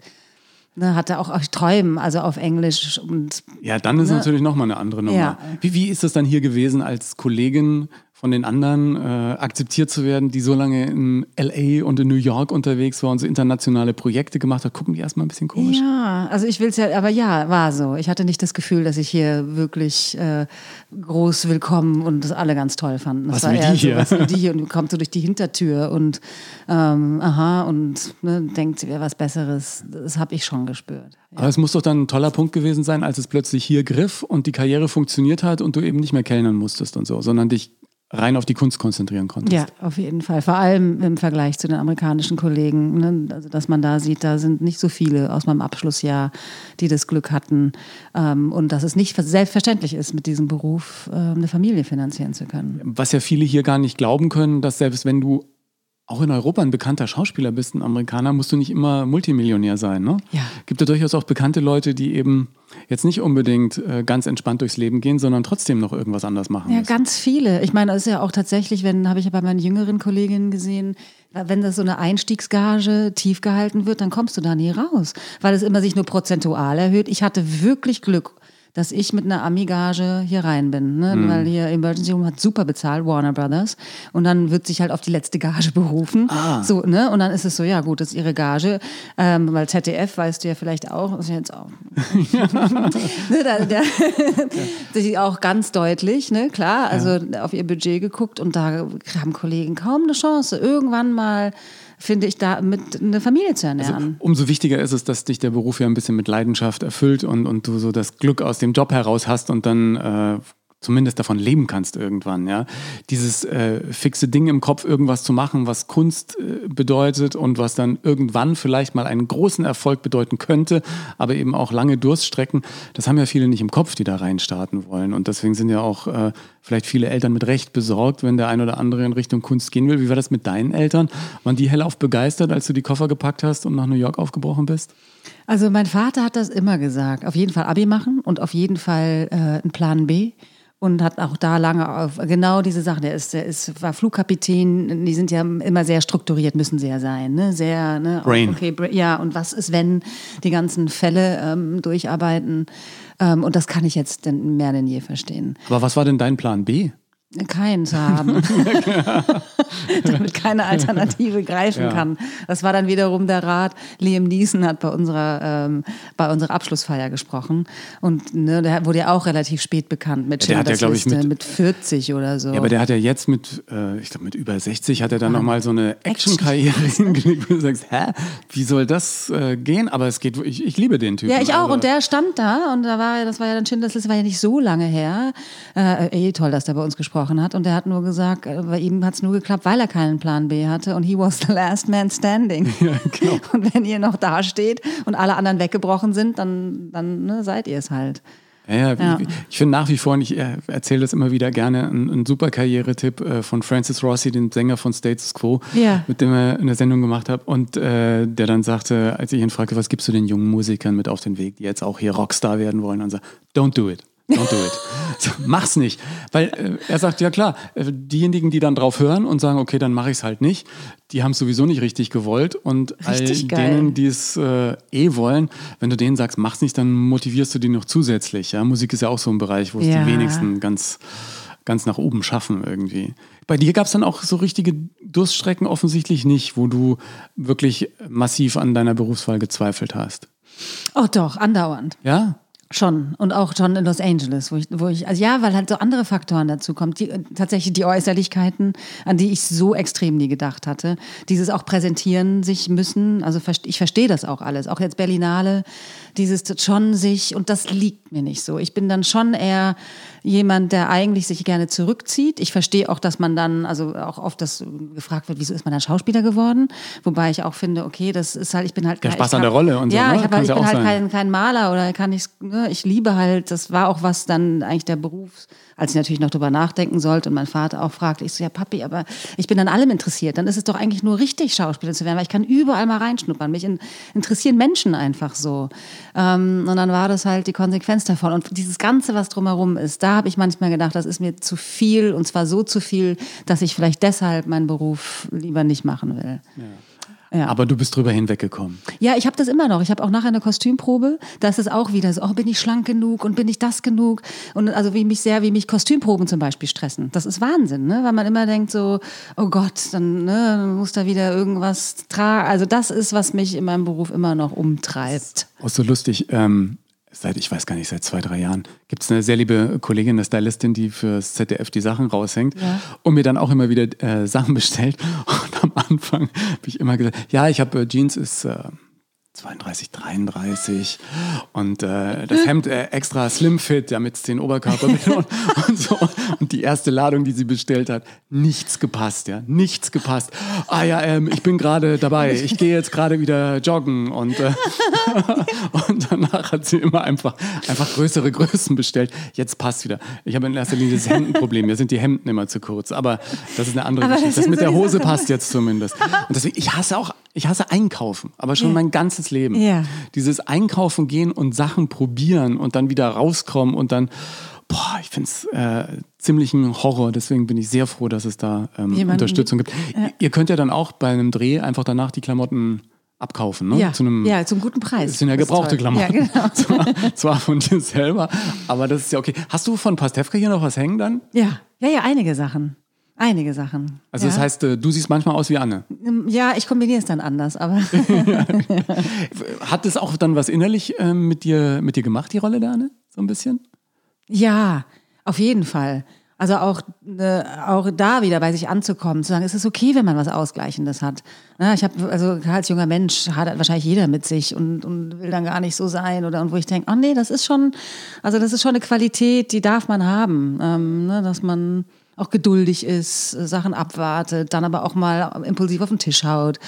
ne, hatte auch, auch Träumen, also auf Englisch. Und, ja, dann ist ne? natürlich nochmal eine andere Nummer. Ja. Wie, wie ist das dann hier gewesen als Kollegin von den anderen äh, akzeptiert zu werden, die so lange in LA und in New York unterwegs war und so internationale Projekte gemacht hat, gucken die erstmal ein bisschen komisch. Ja, also ich will es ja, aber ja, war so. Ich hatte nicht das Gefühl, dass ich hier wirklich äh, groß willkommen und das alle ganz toll fanden. Das was war eher die hier? So, was die hier und kommt so durch die Hintertür und ähm, aha und ne, denkt, wäre was Besseres. Das habe ich schon gespürt. Ja. Aber es muss doch dann ein toller Punkt gewesen sein, als es plötzlich hier griff und die Karriere funktioniert hat und du eben nicht mehr kellnern musstest und so, sondern dich rein auf die Kunst konzentrieren konntest. Ja, auf jeden Fall. Vor allem im Vergleich zu den amerikanischen Kollegen. Ne? Also, dass man da sieht, da sind nicht so viele aus meinem Abschlussjahr, die das Glück hatten. Ähm, und dass es nicht selbstverständlich ist, mit diesem Beruf äh, eine Familie finanzieren zu können. Was ja viele hier gar nicht glauben können, dass selbst wenn du auch in Europa ein bekannter Schauspieler bist, ein Amerikaner, musst du nicht immer Multimillionär sein. Ne? Ja. Gibt ja durchaus auch bekannte Leute, die eben jetzt nicht unbedingt äh, ganz entspannt durchs Leben gehen, sondern trotzdem noch irgendwas anders machen. Ja, müssen. ganz viele. Ich meine, das ist ja auch tatsächlich, wenn, habe ich ja bei meinen jüngeren Kolleginnen gesehen, wenn das so eine Einstiegsgage tief gehalten wird, dann kommst du da nie raus, weil es immer sich nur prozentual erhöht. Ich hatte wirklich Glück dass ich mit einer Amigage hier rein bin. Ne? Mhm. Weil hier Emergency Room hat super bezahlt, Warner Brothers. Und dann wird sich halt auf die letzte Gage berufen. Ah. So, ne? Und dann ist es so, ja gut, das ist ihre Gage. Ähm, weil ZDF, weißt du ja vielleicht auch, ist jetzt auch. ne, da, der, ja. auch ganz deutlich, ne? klar, also ja. auf ihr Budget geguckt und da haben Kollegen kaum eine Chance, irgendwann mal finde ich, da mit eine Familie zu ernähren. Also, umso wichtiger ist es, dass dich der Beruf ja ein bisschen mit Leidenschaft erfüllt und, und du so das Glück aus dem Job heraus hast und dann äh, zumindest davon leben kannst irgendwann, ja. Dieses äh, fixe Ding im Kopf, irgendwas zu machen, was Kunst äh, bedeutet und was dann irgendwann vielleicht mal einen großen Erfolg bedeuten könnte, aber eben auch lange Durststrecken, das haben ja viele nicht im Kopf, die da reinstarten wollen. Und deswegen sind ja auch äh, vielleicht viele Eltern mit Recht besorgt, wenn der ein oder andere in Richtung Kunst gehen will. Wie war das mit deinen Eltern? Waren die hellauf begeistert, als du die Koffer gepackt hast und nach New York aufgebrochen bist? Also mein Vater hat das immer gesagt. Auf jeden Fall Abi machen und auf jeden Fall äh, einen Plan B und hat auch da lange auf genau diese Sachen. Der ist, der ist, war Flugkapitän. Die sind ja immer sehr strukturiert, müssen sie ja sein, ne? Sehr, ne? Brain. Okay, ja. Und was ist, wenn die ganzen Fälle ähm, durcharbeiten? Ähm, und das kann ich jetzt denn mehr denn je verstehen. Aber was war denn dein Plan B? Keinen zu haben, damit keine Alternative greifen ja. kann. Das war dann wiederum der Rat. Liam Neeson hat bei unserer, ähm, bei unserer Abschlussfeier gesprochen und ne, der wurde ja auch relativ spät bekannt mit ja, der hat ja, ich, mit, mit 40 oder so. Ja, aber der hat ja jetzt mit, äh, ich glaube mit über 60 hat er dann ah, nochmal so eine Action-Karriere hingelegt, wo du sagst, hä, wie soll das äh, gehen? Aber es geht, ich, ich liebe den Typen. Ja, ich auch. Also. Und der stand da und da war, das war ja dann Schindlers das war ja nicht so lange her. Äh, eh toll, dass der bei uns gesprochen gesprochen hat und er hat nur gesagt, äh, bei ihm hat es nur geklappt, weil er keinen Plan B hatte und he was the last man standing. Ja, genau. Und wenn ihr noch da steht und alle anderen weggebrochen sind, dann, dann ne, seid ihr es halt. Ja, ja, ich, ich finde nach wie vor, und ich äh, erzähle das immer wieder gerne, ein, ein super Karrieretipp äh, von Francis Rossi, dem Sänger von Status Quo, ja. mit dem er eine Sendung gemacht hat und äh, der dann sagte, als ich ihn fragte, was gibst du den jungen Musikern mit auf den Weg, die jetzt auch hier Rockstar werden wollen, und sagt, don't do it. Don't do it. So, mach's nicht. Weil äh, er sagt, ja klar, äh, diejenigen, die dann drauf hören und sagen, okay, dann mache ich es halt nicht, die haben es sowieso nicht richtig gewollt. Und richtig all geil. denen, die es äh, eh wollen, wenn du denen sagst, mach's nicht, dann motivierst du die noch zusätzlich. Ja? Musik ist ja auch so ein Bereich, wo es ja. die wenigsten ganz, ganz nach oben schaffen irgendwie. Bei dir gab es dann auch so richtige Durststrecken offensichtlich nicht, wo du wirklich massiv an deiner Berufswahl gezweifelt hast. Oh doch, andauernd. Ja? Schon. Und auch schon in Los Angeles, wo ich, wo ich, also ja, weil halt so andere Faktoren dazu kommen. Die, tatsächlich die Äußerlichkeiten, an die ich so extrem nie gedacht hatte. Dieses auch präsentieren sich müssen. Also ich verstehe das auch alles. Auch jetzt Berlinale, Dieses schon sich, und das liegt mir nicht so. Ich bin dann schon eher jemand, der eigentlich sich gerne zurückzieht. Ich verstehe auch, dass man dann, also auch oft das gefragt wird, wieso ist man dann Schauspieler geworden? Wobei ich auch finde, okay, das ist halt, ich bin halt Der kein- Spaß ich an der Rolle und so, Ja, ne? ich, hab, Kann's ich ja bin halt kein, kein Maler oder kann ich, ne, ich liebe halt, das war auch was dann eigentlich der Beruf, als ich natürlich noch drüber nachdenken sollte und mein Vater auch fragte, ich so, ja Papi, aber ich bin an allem interessiert, dann ist es doch eigentlich nur richtig, Schauspieler zu werden, weil ich kann überall mal reinschnuppern, mich in, interessieren Menschen einfach so. Ähm, und dann war das halt die Konsequenz davon und dieses Ganze, was drumherum ist, da habe ich manchmal gedacht, das ist mir zu viel und zwar so zu viel, dass ich vielleicht deshalb meinen Beruf lieber nicht machen will. Ja. Aber du bist drüber hinweggekommen. Ja, ich habe das immer noch. Ich habe auch nachher eine Kostümprobe. Da ist es auch wieder so, oh, bin ich schlank genug und bin ich das genug? Und also wie mich sehr, wie mich Kostümproben zum Beispiel stressen. Das ist Wahnsinn, ne? weil man immer denkt so, oh Gott, dann ne, muss da wieder irgendwas tragen. Also das ist, was mich in meinem Beruf immer noch umtreibt. Auch so lustig, ähm, seit, ich weiß gar nicht, seit zwei, drei Jahren gibt es eine sehr liebe Kollegin, eine Stylistin, die fürs ZDF die Sachen raushängt Ja. und mir dann auch immer wieder äh, Sachen bestellt. Und am Anfang habe ich immer gesagt, ja, ich habe äh, Jeans ist äh, 32, 33 und äh, das Hemd äh, extra slim fit, damit es den Oberkörper und, und so. Und die erste Ladung, die sie bestellt hat, nichts gepasst, ja, nichts gepasst. Ah ja, ähm, ich bin gerade dabei, ich gehe jetzt gerade wieder joggen und, äh, und danach hat sie immer einfach, einfach größere Größen bestellt. Jetzt passt wieder. Ich habe in erster Linie das Hemdenproblem, mir sind die Hemden immer zu kurz, aber das ist eine andere Aber das Geschichte. Das sind mit so der Hose passt jetzt zumindest. Und deswegen, ich hasse auch, ich hasse Einkaufen, aber schon Ja. mein ganzes Leben. Ja. Dieses Einkaufen gehen und Sachen probieren und dann wieder rauskommen und dann, boah, ich finde es äh, ziemlich ein Horror. Deswegen bin ich sehr froh, dass es da ähm, Unterstützung gibt. Ihr könnt ja dann auch bei einem Dreh einfach danach die Klamotten abkaufen, ne? Ja, Zu einem, ja, zum guten Preis. das sind ja gebrauchte. Klamotten. Ja, genau. zwar, zwar von dir selber, aber das ist ja okay. Hast du von Pastewka hier noch was hängen dann? Ja, ja, ja, einige Sachen. Einige Sachen. Also ja. das heißt, äh, du siehst manchmal aus wie Anne. Ja, ich kombiniere es dann anders, aber Hat es auch dann was innerlich ähm, mit, dir, mit dir gemacht, die Rolle der Anne? So ein bisschen? Ja, auf jeden Fall. Also auch, äh, auch da wieder bei sich anzukommen, zu sagen, es ist okay, wenn man was Ausgleichendes hat. Ja, ich habe, also als junger Mensch hadert wahrscheinlich jeder mit sich und, und will dann gar nicht so sein oder und wo ich denke, oh nee, das ist schon, also das ist schon eine Qualität, die darf man haben, ähm, ne, dass man auch geduldig ist, Sachen abwartet, dann aber auch mal impulsiv auf den Tisch haut.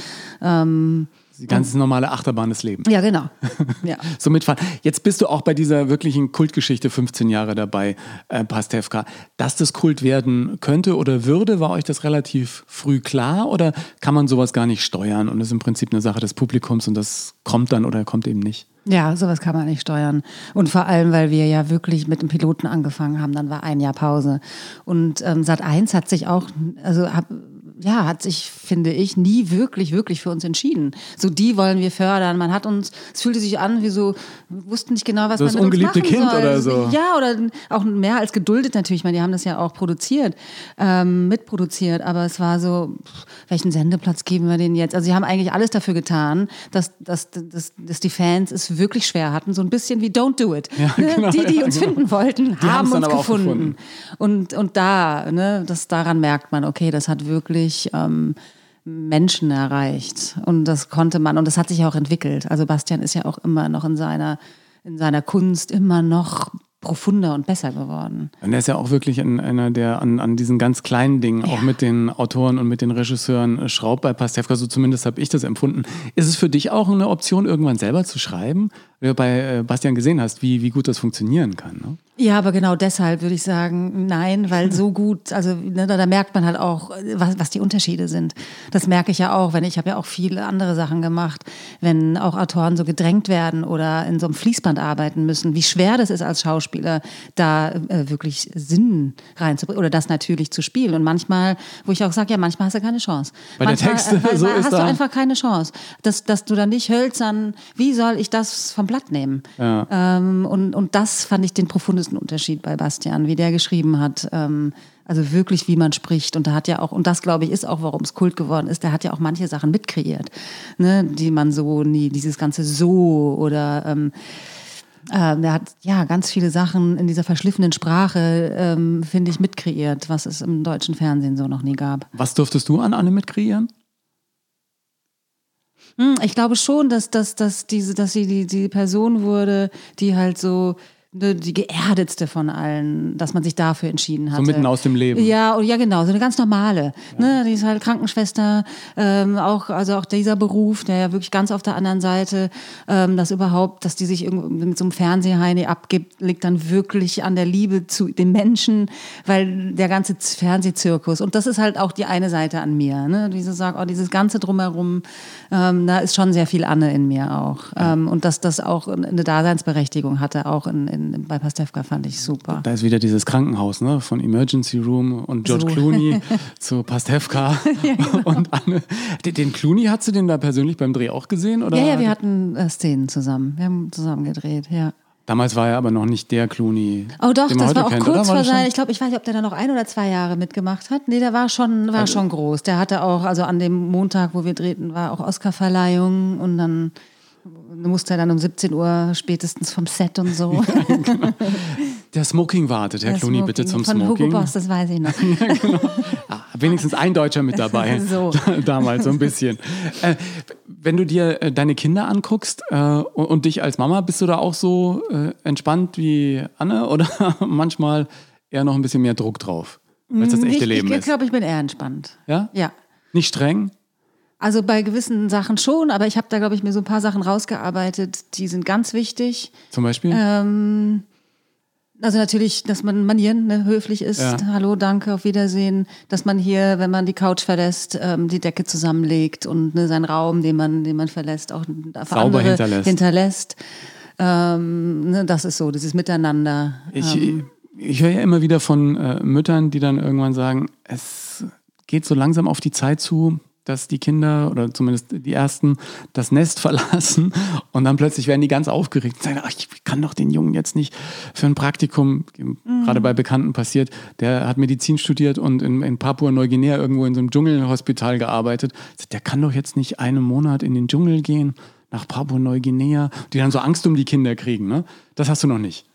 Ähm, Die ganz normale Achterbahn des Lebens. ja, genau. Ja. So mitfahren. Jetzt bist du auch bei dieser wirklichen Kultgeschichte 15 Jahre dabei, äh, Pastewka. Dass das Kult werden könnte oder würde, war euch das relativ früh klar oder kann man sowas gar nicht steuern und ist im Prinzip eine Sache des Publikums und das kommt dann oder kommt eben nicht? Ja, sowas kann man nicht steuern. Und vor allem, weil wir ja wirklich mit dem Piloten angefangen haben, dann war ein Jahr Pause. Und ähm, Sat 1 hat sich auch, also hab, ja, hat sich, finde ich, nie wirklich, wirklich für uns entschieden. So, die wollen wir fördern. Man hat uns, es fühlte sich an, wie so, wir wussten nicht genau, was So man das mit uns ungeliebte machen Kind soll. oder so. Ja, oder auch mehr als geduldet natürlich. Ich meine, die haben das ja auch produziert, ähm, mitproduziert. Aber es war so, pff, welchen Sendeplatz geben wir denen jetzt? Also, sie haben eigentlich alles dafür getan, dass, dass, dass, dass die Fans es wirklich schwer hatten. So ein bisschen wie Don't Do It. Ja, genau, die, die ja, uns genau. finden wollten, Die haben uns gefunden. gefunden. Und, und da, ne, das, daran merkt man, okay, das hat wirklich ähm, Menschen erreicht. Und das konnte man, und das hat sich auch entwickelt. Also Bastian ist ja auch immer noch in seiner, in seiner Kunst immer noch profunder und besser geworden. Und er ist ja auch wirklich ein, einer, der an, an diesen ganz kleinen Dingen, auch mit den Autoren und mit den Regisseuren äh, schraubt bei Pastewka, so zumindest habe ich das empfunden. Ist es für dich auch eine Option, irgendwann selber zu schreiben? Weil du bei äh, Bastian gesehen hast, wie, wie gut das funktionieren kann. Ne? Ja, aber genau deshalb würde ich sagen, nein, weil so gut, also ne, da, da merkt man halt auch, was, was die Unterschiede sind. Das merke ich ja auch, wenn ich habe ja auch viele andere Sachen gemacht, wenn auch Autoren so gedrängt werden oder in so einem Fließband arbeiten müssen, wie schwer das ist als Schauspieler, da äh, wirklich Sinn reinzubringen oder das natürlich zu spielen. Und manchmal, wo ich auch sage, ja, manchmal hast du keine Chance. Bei der manchmal, Texte, äh, so hast du da- einfach keine Chance, dass, dass du dann nicht hölzern, wie soll ich das vom Blatt nehmen? Ja. Ähm, und, und das fand ich den profundesten Unterschied bei Bastian, wie der geschrieben hat. Ähm, also wirklich, wie man spricht. Und da hat ja auch, und das glaube ich ist auch, warum es Kult geworden ist, der hat ja auch manche Sachen mitkreiert, ne, die man so nie, dieses ganze So oder ähm, ähm, der hat ja ganz viele Sachen in dieser verschliffenen Sprache, ähm, finde ich, mitkreiert, was es im deutschen Fernsehen so noch nie gab. Was durftest du an Anne mitkreieren? Hm, Ich glaube schon, dass, dass, dass, diese, dass sie die, die Person wurde, die halt so die geerdetste von allen, dass man sich dafür entschieden hatte. mitten aus dem Leben. Ja, ja genau, so eine ganz normale. Ne, die ist halt Krankenschwester, ähm, auch also auch dieser Beruf, der ja wirklich ganz auf der anderen Seite, ähm, dass überhaupt, dass die sich mit so einem Fernsehheini abgibt, liegt dann wirklich an der Liebe zu den Menschen, weil der ganze Fernsehzirkus und das ist halt auch die eine Seite an mir, ne, diese sagt, oh, dieses ganze drumherum, ähm, da ist schon sehr viel Anne in mir auch ähm, und dass das auch eine Daseinsberechtigung hatte, auch in, in, bei Pastewka fand ich super. Da ist wieder dieses Krankenhaus, ne? Von Emergency Room und George So. Clooney zu Pastewka genau. und Anne. Den, Clooney, hast du den da persönlich beim Dreh auch gesehen? Oder? Ja, ja, wir hatten äh, Szenen zusammen. Wir haben zusammen gedreht, ja. Damals war er aber noch nicht der Clooney. Oh doch, das war auch kennt, kurz vor sein. Ich glaube, ich weiß nicht, ob der da noch ein oder zwei Jahre mitgemacht hat. Nee, der war schon, war schon groß. Der hatte auch, also an dem Montag, wo wir drehten, war auch Oscarverleihung und dann musste er dann um 17 Uhr spätestens vom Set und so. Der Smoking wartet, Herr Der Clooney, Smoking bitte zum Von Smoking. Hugo Boss, das weiß ich noch. Ah, wenigstens ein Deutscher mit dabei. So. Damals so ein bisschen. Äh, wenn du dir äh, deine Kinder anguckst äh, und, und dich als Mama, bist du da auch so äh, entspannt wie Anne oder manchmal eher noch ein bisschen mehr Druck drauf? Weil das echte ich Leben ich ist. glaube, ich bin eher entspannt. Ja? Ja. Nicht streng? Also bei gewissen Sachen schon, aber ich habe da, glaube ich, mir so ein paar Sachen rausgearbeitet, die sind ganz wichtig. Zum Beispiel? Ähm, also natürlich, dass man Manieren ne, höflich ist. Ja. Hallo, danke, auf Wiedersehen. Dass man hier, wenn man die Couch verlässt, ähm, die Decke zusammenlegt und ne, seinen Raum, den man, den man verlässt, auch Sauber andere hinterlässt. hinterlässt. Ähm, ne, das ist so, dieses Miteinander. Ich, ähm, ich höre ja immer wieder von äh, Müttern, die dann irgendwann sagen, es geht so langsam auf die Zeit zu, dass die Kinder oder zumindest die ersten das Nest verlassen und dann plötzlich werden die ganz aufgeregt und sagen, ach, ich kann doch den Jungen jetzt nicht für ein Praktikum, gerade bei Bekannten passiert, der hat Medizin studiert und in, in Papua-Neuguinea irgendwo in so einem Dschungelhospital gearbeitet. Der kann doch jetzt nicht einen Monat in den Dschungel gehen, nach Papua-Neuguinea, die dann so Angst um die Kinder kriegen. Ne? Das hast du noch nicht.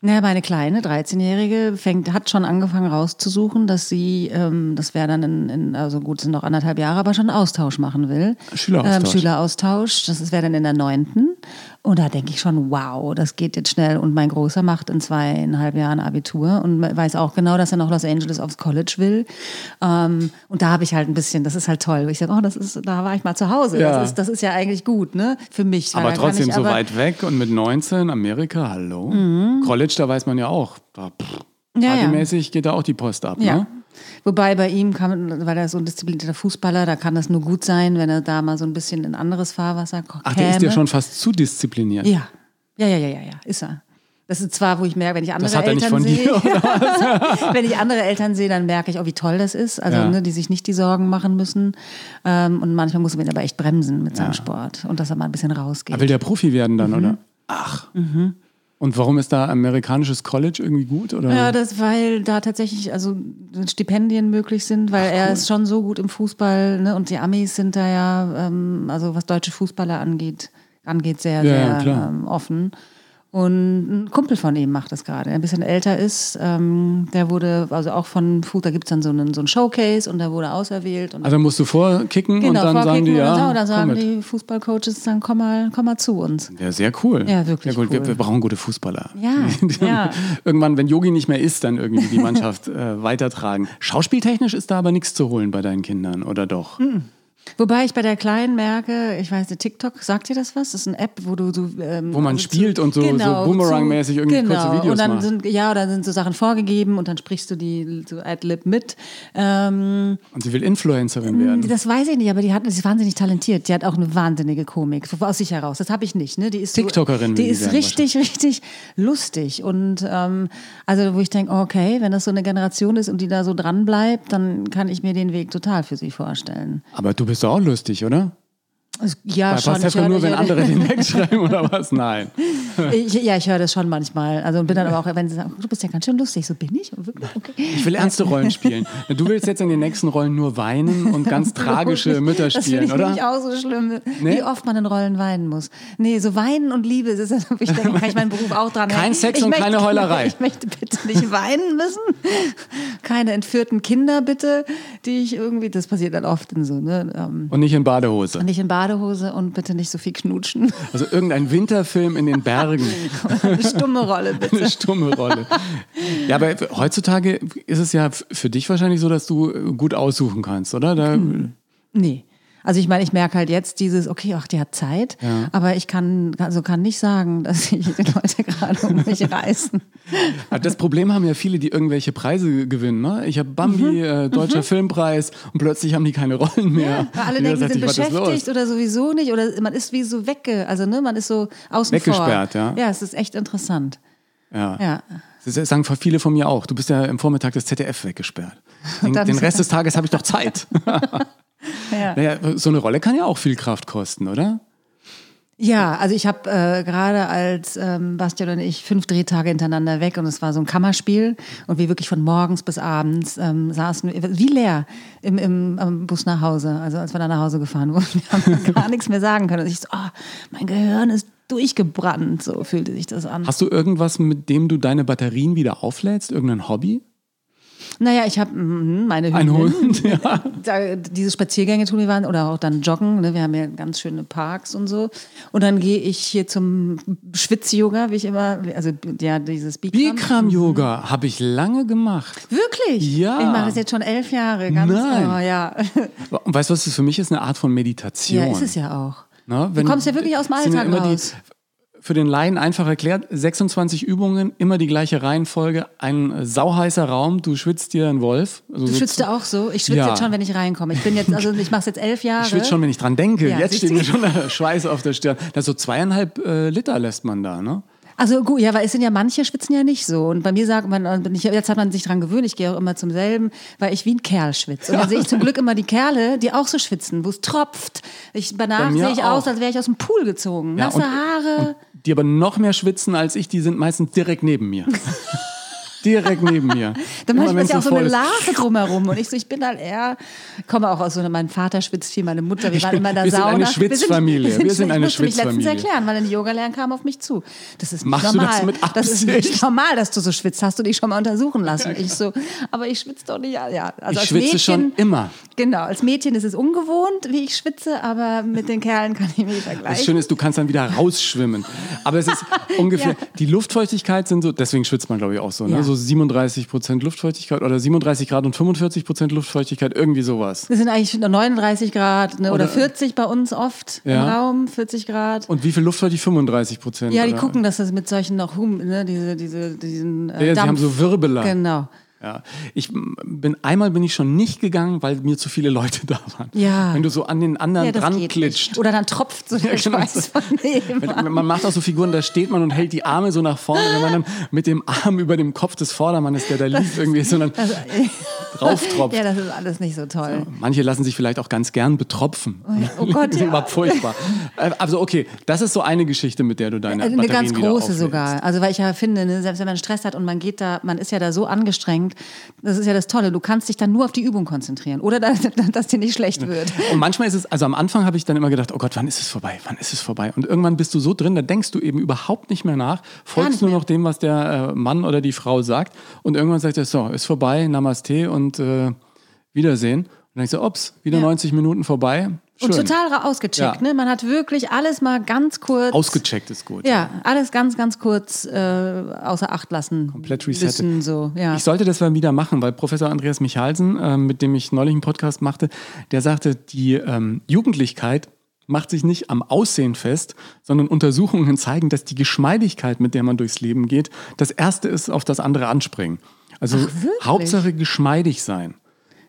Naja, meine kleine 13-Jährige fängt, hat schon angefangen rauszusuchen, dass sie, ähm, das wäre dann in, in, also gut, sind noch anderthalb Jahre, aber schon einen Austausch machen will. Schüleraustausch. Ähm, Schüleraustausch, das wäre dann in der neunten. Und da denke ich schon, wow, das geht jetzt schnell. Und mein Großer macht in zweieinhalb Jahren Abitur und weiß auch genau, dass er nach Los Angeles aufs College will. Ähm, und da habe ich halt ein bisschen, das ist halt toll. Ich sage, oh, das ist, da war ich mal zu Hause. Ja. Das, ist, das ist ja eigentlich gut, ne? Für mich. Aber trotzdem ich so aber- weit weg und mit 19 Amerika, hallo. College, da weiß man ja auch, da pff, Mhm. Ja, ja. geht da auch die Post ab. Ja. Ne? Wobei bei ihm kann, weil er so ein disziplinierter Fußballer, da kann das nur gut sein, wenn er da mal so ein bisschen in anderes Fahrwasser k- Ach, der ist ja schon fast zu diszipliniert. Ja. Ja, ja, ja, ja, ja, ist er. Das ist zwar, wo ich merke, wenn ich andere er Eltern sehe, wenn ich andere Eltern sehe, dann merke ich, oh, wie toll das ist. Also, Ja. ne, die sich nicht die Sorgen machen müssen. Ähm, und manchmal muss man ihn aber echt bremsen mit seinem Sport und dass er mal ein bisschen rausgeht. Aber will der Profi werden Mhm. dann, oder? Ach. Und warum ist da amerikanisches College irgendwie gut? Oder? Ja, das, weil da tatsächlich also Stipendien möglich sind, weil er ist schon so gut im Fußball ne? und die Amis sind da ja, ähm, also was deutsche Fußballer angeht, angeht sehr, Ja, ja, sehr klar. ähm, offen. Und ein Kumpel von ihm macht das gerade, der ein bisschen älter ist. Ähm, der wurde, also auch von Food, da gibt es dann so einen, so einen Showcase und der wurde auserwählt. Und Also musst du vorkicken und genau, dann sagen vorkicken die, und ja, dann, oder komm sagen die Fußballcoaches, dann komm mal, komm mal zu uns. Ja, sehr cool. Ja, wirklich gut. Wir, cool. wir brauchen gute Fußballer. Ja, dann ja. Irgendwann, wenn Yogi nicht mehr ist, dann irgendwie die Mannschaft äh, weitertragen. Schauspieltechnisch ist da aber nichts zu holen bei deinen Kindern, oder doch? Hm. Wobei ich bei der Kleinen merke, ich weiß nicht, TikTok, sagt dir das was? Das ist eine App, wo du so... Ähm, Wo man zu- spielt und so- so genau, Boomerang-mäßig zu- irgendwie genau. kurze Videos und dann macht. Sind, ja, oder sind so Sachen vorgegeben und dann sprichst du die so Adlib mit. Ähm, Und sie will Influencerin werden. das weiß ich nicht, aber die, hat, die ist wahnsinnig talentiert. Die hat auch eine wahnsinnige Komik, aus sich heraus. Das habe ich nicht. Ne? Die ist so- TikTokerin will Die ist richtig, richtig lustig. Und ähm, also wo ich denke, okay, wenn das so eine Generation ist und die da so dran bleibt, dann kann ich mir den Weg total für sie vorstellen. Aber du bist doch auch lustig, oder? Ja, Bei schon. Ich Pastewka höre- nur, wenn andere den wegschreiben oder was? Nein. Ich, ja, ich höre das schon manchmal. Also und bin dann aber auch, wenn sie sagen, du bist ja ganz schön lustig, so bin ich. Okay. Ich will ernste Rollen spielen. Du willst jetzt in den nächsten Rollen nur weinen und ganz tragische Mütter das spielen, finde ich oder? nämlich auch so schlimm, Nee? wie oft man in Rollen weinen muss. Nee, so weinen und Liebe, das ist, ich denke, kann ich meinen Beruf auch dran Kein. Sex ich und möchte, keine Heulerei. Ich möchte bitte nicht weinen müssen. Keine entführten Kinder bitte, die ich irgendwie, das passiert dann oft in so, ne? ähm, Und nicht in Badehose. nicht in Badehose und bitte nicht so viel knutschen. Also irgendein Winterfilm in den Bergen. Eine stumme Rolle, bitte. Eine stumme Rolle. Ja, aber heutzutage ist es ja für dich wahrscheinlich so, dass du gut aussuchen kannst, oder? Da, Nee. Also ich meine, ich merke halt jetzt dieses, okay, ach, die hat Zeit, Ja. aber ich kann, also kann nicht sagen, dass die Leute gerade um mich reißen. Das Problem haben ja viele, die irgendwelche Preise gewinnen. Ne? Ich habe Bambi, äh, deutscher Filmpreis und plötzlich haben die keine Rollen mehr. Weil alle denken, sie sind beschäftigt oder sowieso nicht oder man ist wie so wegge, also ne, man ist so außen Weggesperrt, vor. ja. Ja, es ist echt interessant. Ja. Ja. Das sagen viele von mir auch. Du bist ja im Vormittag das ZDF weggesperrt. Den, den Rest des Tages habe ich doch Zeit. Ja. naja, so eine Rolle kann ja auch viel Kraft kosten, oder? Ja, also ich habe äh, gerade als ähm, Bastian und ich fünf Drehtage hintereinander weg und es war so ein Kammerspiel und wir wirklich von morgens bis abends ähm, saßen, wie leer im, im am Bus nach Hause, also als wir dann nach Hause gefahren wurden. Wir haben gar nichts mehr sagen können. Und ich so, oh, mein Gehirn ist durchgebrannt, so fühlte sich das an. Hast du irgendwas, mit dem du deine Batterien wieder auflädst? Irgendein Hobby? Naja, ich habe meine Ein Hündin. Hund? Ja. da, diese Spaziergänge tun wir waren oder auch dann joggen. Ne? Wir haben ja ganz schöne Parks und so. Und dann gehe ich hier zum Schwitz-Yoga, wie ich immer, also ja, dieses Bikram. Bikram-Yoga habe ich lange gemacht. Wirklich? Ja. Ich mache das jetzt schon elf Jahre. Ganz, Nein. Oh, ja. Und weißt du, was das für mich ist? Eine Art von Meditation. ja, ist es ja auch. Ne? Du kommst ja wirklich aus dem Alltag raus. Die, für den Laien einfach erklärt, 26 Übungen, immer die gleiche Reihenfolge, ein äh, sauheißer Raum, du schwitzt dir einen Wolf. Also Du so schwitzt auch so? Ich schwitze Ja. jetzt schon, wenn ich reinkomme. Ich bin jetzt, also ich mache es jetzt elf Jahre. Ich schwitze schon, wenn ich dran denke. Ja, Jetzt steht mir schon der Schweiß auf der Stirn. Das so zweieinhalb äh, Liter lässt man da, ne? Also gut, ja, weil es sind ja manche schwitzen ja nicht so. Und bei mir sagt man, äh, jetzt hat man sich dran gewöhnt, ich gehe auch immer zum selben, weil ich wie ein Kerl schwitze. Und dann sehe ich zum Glück immer die Kerle, die auch so schwitzen, wo es tropft. Ich, danach sehe ich auch. aus, als wäre ich aus dem Pool gezogen. Ja, Nasse und- Haare. Die aber noch mehr schwitzen als ich, die sind meistens direkt neben mir. direkt neben mir. Dann ich wenn's ja auch so eine ist. Larve drumherum. Und ich so, ich bin halt eher, komme auch aus so einer, mein Vater schwitzt viel, meine Mutter, wir waren immer in der Wir sind eine Schwitzfamilie. Wir sind eine ich musste mich letztens Schwitzfamilie. erklären, weil eine Yoga-Lehrerin kam auf mich zu. Das ist nicht Machst du normal. das mit Das ist Absicht? nicht normal, dass du so schwitzt. Hast du dich schon mal untersuchen lassen? Ich so, aber ich schwitze doch nicht. Ja, also Ich schwitze Mädchen, schon immer. Genau, als Mädchen ist es ungewohnt, wie ich schwitze, aber mit den Kerlen kann ich mich Das vergleichen. Schöne ist, du kannst dann wieder rausschwimmen. Aber es ist ungefähr, Ja. die Luftfeuchtigkeit sind so, deswegen schwitzt man glaube ich auch so, ne? Ja. so 37 Prozent Luftfeuchtigkeit oder 37 Grad und 45 Prozent Luftfeuchtigkeit, irgendwie sowas. Das sind eigentlich 39 Grad ne, oder, Oder- 40 bei uns oft im Ja. Raum, 40 Grad. Und wie viel Luftfeuchtigkeit? 35 Prozent. Ja, die oder? gucken, dass das mit solchen noch Hum, ne, diese, diese, diesen äh, Ja, sie haben Dampf. so Wirbeler. Genau. Ja, ich bin einmal bin ich schon nicht gegangen, weil mir zu viele Leute da waren. Ja. Wenn du so an den anderen Ja, dran klitscht. Oder dann tropft so der genau. Schweiß von. Wenn- Man macht auch so Figuren, da steht man und hält die Arme so nach vorne, wenn man dann mit dem Arm über dem Kopf des Vordermannes, der da liegt, irgendwie so dann drauf tropft. Ja, das ist alles nicht so toll. Manche lassen sich vielleicht auch ganz gern betropfen. Oh Gott, Das ist ja. immer furchtbar. Äh, Also okay, das ist so eine Geschichte, mit der du deine Eine Batterien ganz große sogar. Also weil ich ja finde, ne, selbst wenn man Stress hat und man geht da, man ist ja da so angestrengt, das ist ja das Tolle, du kannst dich dann nur auf die Übung konzentrieren oder dass, dass dir nicht schlecht wird. Und manchmal ist es, also am Anfang habe ich dann immer gedacht, oh Gott, wann ist es vorbei? Wann ist es vorbei? Und irgendwann bist du so drin, da denkst du eben überhaupt nicht mehr nach, folgst nur mehr. noch dem, was der äh, Mann oder die Frau sagt. Und irgendwann sagt er, so, ist vorbei, Namaste und äh, Wiedersehen. Und dann denkst du, ups, wieder Ja. 90 Minuten vorbei. Schön. Und total ausgecheckt, Ja. ne? Man hat wirklich alles mal ganz kurz. Ausgecheckt ist gut. Ja, alles ganz, ganz kurz äh, außer Acht lassen. Komplett resettet. Bisschen so, ja. Ich sollte das mal wieder machen, weil Professor Andreas Michalsen, ähm, mit dem ich neulich einen Podcast machte, der sagte, die ähm, Jugendlichkeit macht sich nicht am Aussehen fest, sondern Untersuchungen zeigen, dass die Geschmeidigkeit, mit der man durchs Leben geht, das erste ist, auf das andere anspringen. Also wirklich? Hauptsache geschmeidig sein.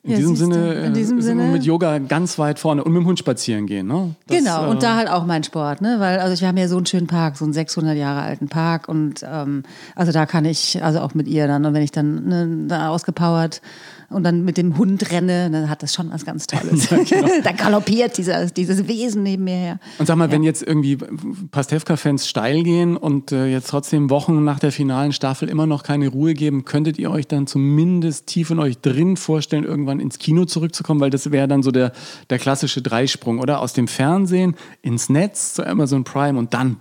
In Ja, diesem Sinne in äh, diesem wir Sinne- mit Yoga ganz weit vorne und mit dem Hund spazieren gehen. Ne? Das, Genau, äh, und da halt auch mein Sport, ne? Weil also wir haben ja so einen schönen Park, so einen 600 Jahre alten Park und ähm, also da kann ich, also auch mit ihr dann und wenn ich dann ne, da ausgepowert und dann mit dem Hund renne, dann hat das schon was ganz Tolles. genau. da galoppiert dieser, dieses Wesen neben mir her. Und sag mal, wenn jetzt irgendwie Pastewka-Fans steil gehen und äh, jetzt trotzdem Wochen nach der finalen Staffel immer noch keine Ruhe geben, könntet ihr euch dann zumindest tief in euch drin vorstellen, irgendwann ins Kino zurückzukommen? Weil das wäre dann so der, der klassische Dreisprung, oder? Aus dem Fernsehen ins Netz zu Amazon Prime und dann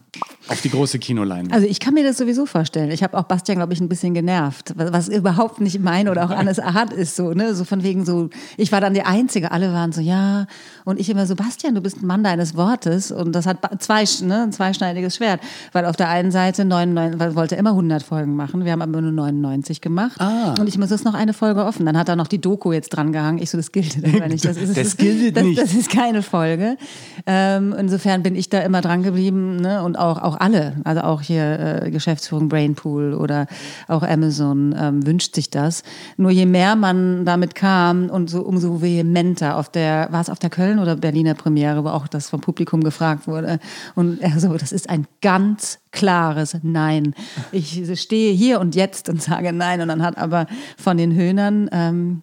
auf die große Kinoleinwand. Also ich kann mir das sowieso vorstellen. Ich habe auch Bastian, glaube ich, ein bisschen genervt, was was überhaupt nicht meine oder auch Annes Art ist so, ne, so von wegen so, ich war dann die Einzige, alle waren so, ja, und ich immer so, Bastian, du bist ein Mann deines Wortes. Und das hat zwei, ne, ein zweischneidiges Schwert, weil auf der einen Seite 99, weil wollte immer 100 Folgen machen, wir haben aber nur 99 gemacht. Ah. und ich muss, es ist noch eine Folge offen, dann hat er noch die Doku jetzt dran gehangen, ich so, das gilt aber nicht, das ist, Das gilt das, nicht. Das ist keine Folge, ähm, insofern bin ich da immer dran geblieben ne, und auch, auch alle, also auch hier äh, Geschäftsführung Brainpool oder auch Amazon ähm, wünscht sich das. Nur je mehr man damit kam und so umso vehementer auf der, war es auf der Köln oder Berliner Premiere, wo auch das vom Publikum gefragt wurde. Und er so, das ist ein ganz klares Nein. Ich stehe hier und jetzt und sage Nein. Und dann hat aber von den Höhnern, ähm,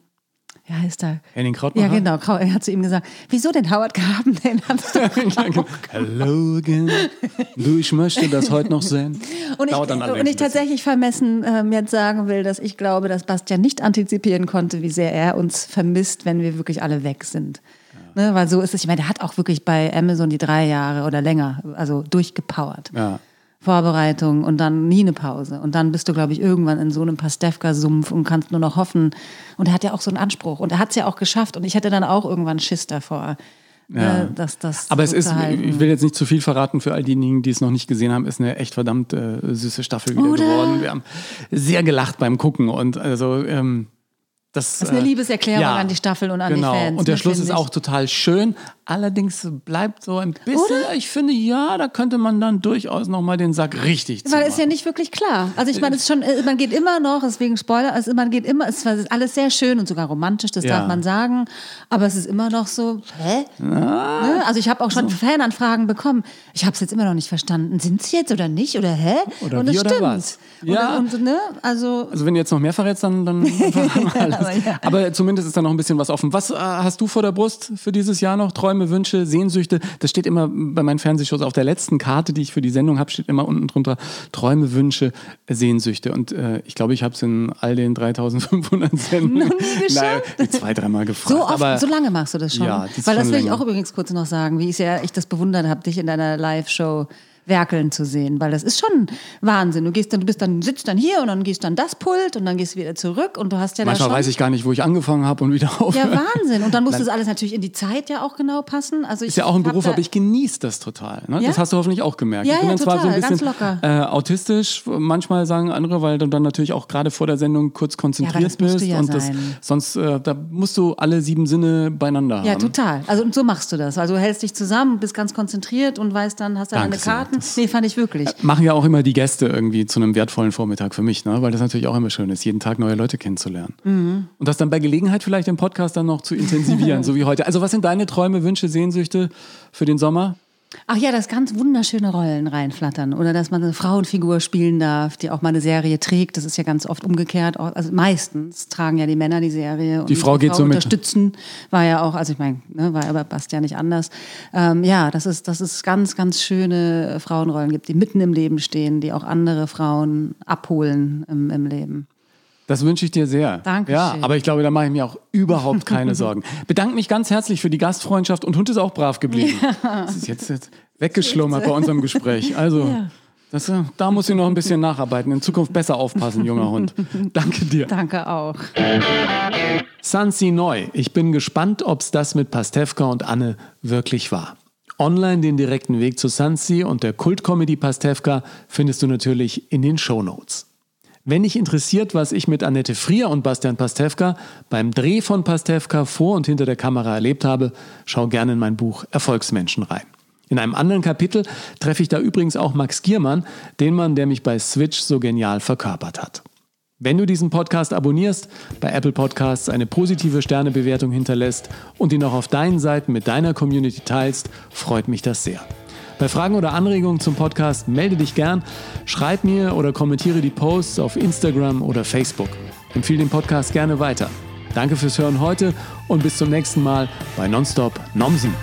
ja, heißt er? Henning Krautmacher? Ja, genau. Er hat zu ihm gesagt, wieso den Howard Graben? Den hast du Hello again. Du, ich möchte das heute noch sehen. Und ich, dann und ich tatsächlich vermessen ähm, jetzt sagen will, dass ich glaube, dass Bastian nicht antizipieren konnte, wie sehr er uns vermisst, wenn wir wirklich alle weg sind. Ne, weil so ist es. Ich meine, der hat auch wirklich bei Amazon die drei Jahre oder länger, also durchgepowert. Ja. Vorbereitung und dann nie eine Pause. Und dann bist du, glaube ich, irgendwann in so einem Pastewka-Sumpf und kannst nur noch hoffen. Und er hat ja auch so einen Anspruch. Und er hat es ja auch geschafft. Und ich hätte dann auch irgendwann Schiss davor, Ja. äh, dass das Aber es ist, ich will jetzt nicht zu viel verraten für all diejenigen, die es noch nicht gesehen haben, ist eine echt verdammt äh, süße Staffel wieder Oder? geworden. Wir haben sehr gelacht beim Gucken und also ähm, das, Das ist eine äh, Liebeserklärung an die Staffel und an die genau. Fans, Und der ne, Schluss finde ist auch total schön. Allerdings bleibt so ein bisschen, ich finde, ja, da könnte man dann durchaus nochmal den Sack richtig Weil es ist ja nicht wirklich klar. Also ich meine, es ist schon, äh, man geht immer noch, deswegen Spoiler, also man geht immer, es ist alles sehr schön und sogar romantisch, das Ja. darf man sagen, aber es ist immer noch so, hä? Ne? Also ich habe auch schon Fananfragen bekommen. Ich habe es jetzt immer noch nicht verstanden. Sind sie jetzt oder nicht oder hä? Oder und wie es oder stimmt. was? Und, Ja. und, ne? Also Also wenn du jetzt noch mehr verrätst, dann, dann Aber ja. Aber zumindest ist da noch ein bisschen was offen. Was äh, hast du vor der Brust für dieses Jahr noch? Träume, Wünsche, Sehnsüchte? Das steht immer bei meinen Fernsehshows auf der letzten Karte, die ich für die Sendung habe, steht immer unten drunter Träume, Wünsche, Sehnsüchte. Und äh, ich glaube, ich habe es in all den 3500 Sendungen Noch nie geschafft? Nein, zwei, dreimal gefragt. so oft, aber so lange machst du das schon. Ja, das Weil das will ich länger. auch übrigens kurz noch sagen, wie ich, sehr, ich das bewundert habe, dich in deiner Live-Show werkeln zu sehen, weil das ist schon Wahnsinn. Du gehst dann, du bist dann, sitzt dann hier und dann gehst dann das Pult und dann gehst du wieder zurück und du hast ja manchmal weiß ich gar nicht, wo ich angefangen habe und wieder aufhöre. Ja, Wahnsinn. Und dann muss das alles natürlich in die Zeit ja auch genau passen. Also Ist ja auch ein Beruf, aber ich genieße das total. Ne? Ja? Das hast du hoffentlich auch gemerkt. Ja, ich bin ja, dann zwar so ein total, ganz bisschen locker. äh, autistisch, manchmal sagen andere, weil du dann natürlich auch gerade vor der Sendung kurz konzentriert du bist ja und das, sonst äh, da musst du alle sieben Sinne beieinander Ja, haben. total. Also und so machst du das. Also du hältst dich zusammen, bist ganz konzentriert und weißt dann, hast dann deine. Karten. Das- Nee, fand ich wirklich. Machen ja auch immer die Gäste irgendwie zu einem wertvollen Vormittag für mich, ne? weil das natürlich auch immer schön ist, jeden Tag neue Leute kennenzulernen. Mhm. Und das dann bei Gelegenheit vielleicht im Podcast dann noch zu intensivieren, so wie heute. Also was sind deine Träume, Wünsche, Sehnsüchte für den Sommer? Ach ja, dass ganz wunderschöne Rollen reinflattern. Oder dass man eine Frauenfigur spielen darf, die auch mal eine Serie trägt. Das ist ja ganz oft umgekehrt. Also meistens tragen ja die Männer die Serie. Und Die Frau geht so mit. unterstützen. War ja auch, also ich meine, ne, war ja bei Bastian nicht anders. Ähm, ja, dass es, dass es ganz, ganz schöne Frauenrollen gibt, die mitten im Leben stehen, die auch andere Frauen abholen im, im Leben. Das wünsche ich dir sehr. Dankeschön. Ja, aber ich glaube, da mache ich mir auch überhaupt keine Sorgen. Bedanke mich ganz herzlich für die Gastfreundschaft und Hund ist auch brav geblieben. Das ist jetzt, jetzt weggeschlummert bei unserem Gespräch. Also, das, äh, da muss ich noch ein bisschen nacharbeiten. In Zukunft besser aufpassen, junger Hund. Danke dir. Danke auch. Sansi neu. Ich bin gespannt, ob es das mit Pastewka und Anne wirklich war. Online den direkten Weg zu Sansi und der Kultcomedy Pastewka findest du natürlich in den Shownotes. Wenn dich interessiert, was ich mit Annette Frier und Bastian Pastewka beim Dreh von Pastewka vor und hinter der Kamera erlebt habe, schau gerne in mein Buch Erfolgsmenschen rein. In einem anderen Kapitel treffe ich da übrigens auch Max Giermann, den Mann, der mich bei Switch so genial verkörpert hat. Wenn du diesen Podcast abonnierst, bei Apple Podcasts eine positive Sternebewertung hinterlässt und ihn auch auf deinen Seiten mit deiner Community teilst, freut mich das sehr. Bei Fragen oder Anregungen zum Podcast melde dich gern, schreib mir oder kommentiere die Posts auf Instagram oder Facebook. Empfehle den Podcast gerne weiter. Danke fürs Hören heute und bis zum nächsten Mal bei Nonstop Nomsen.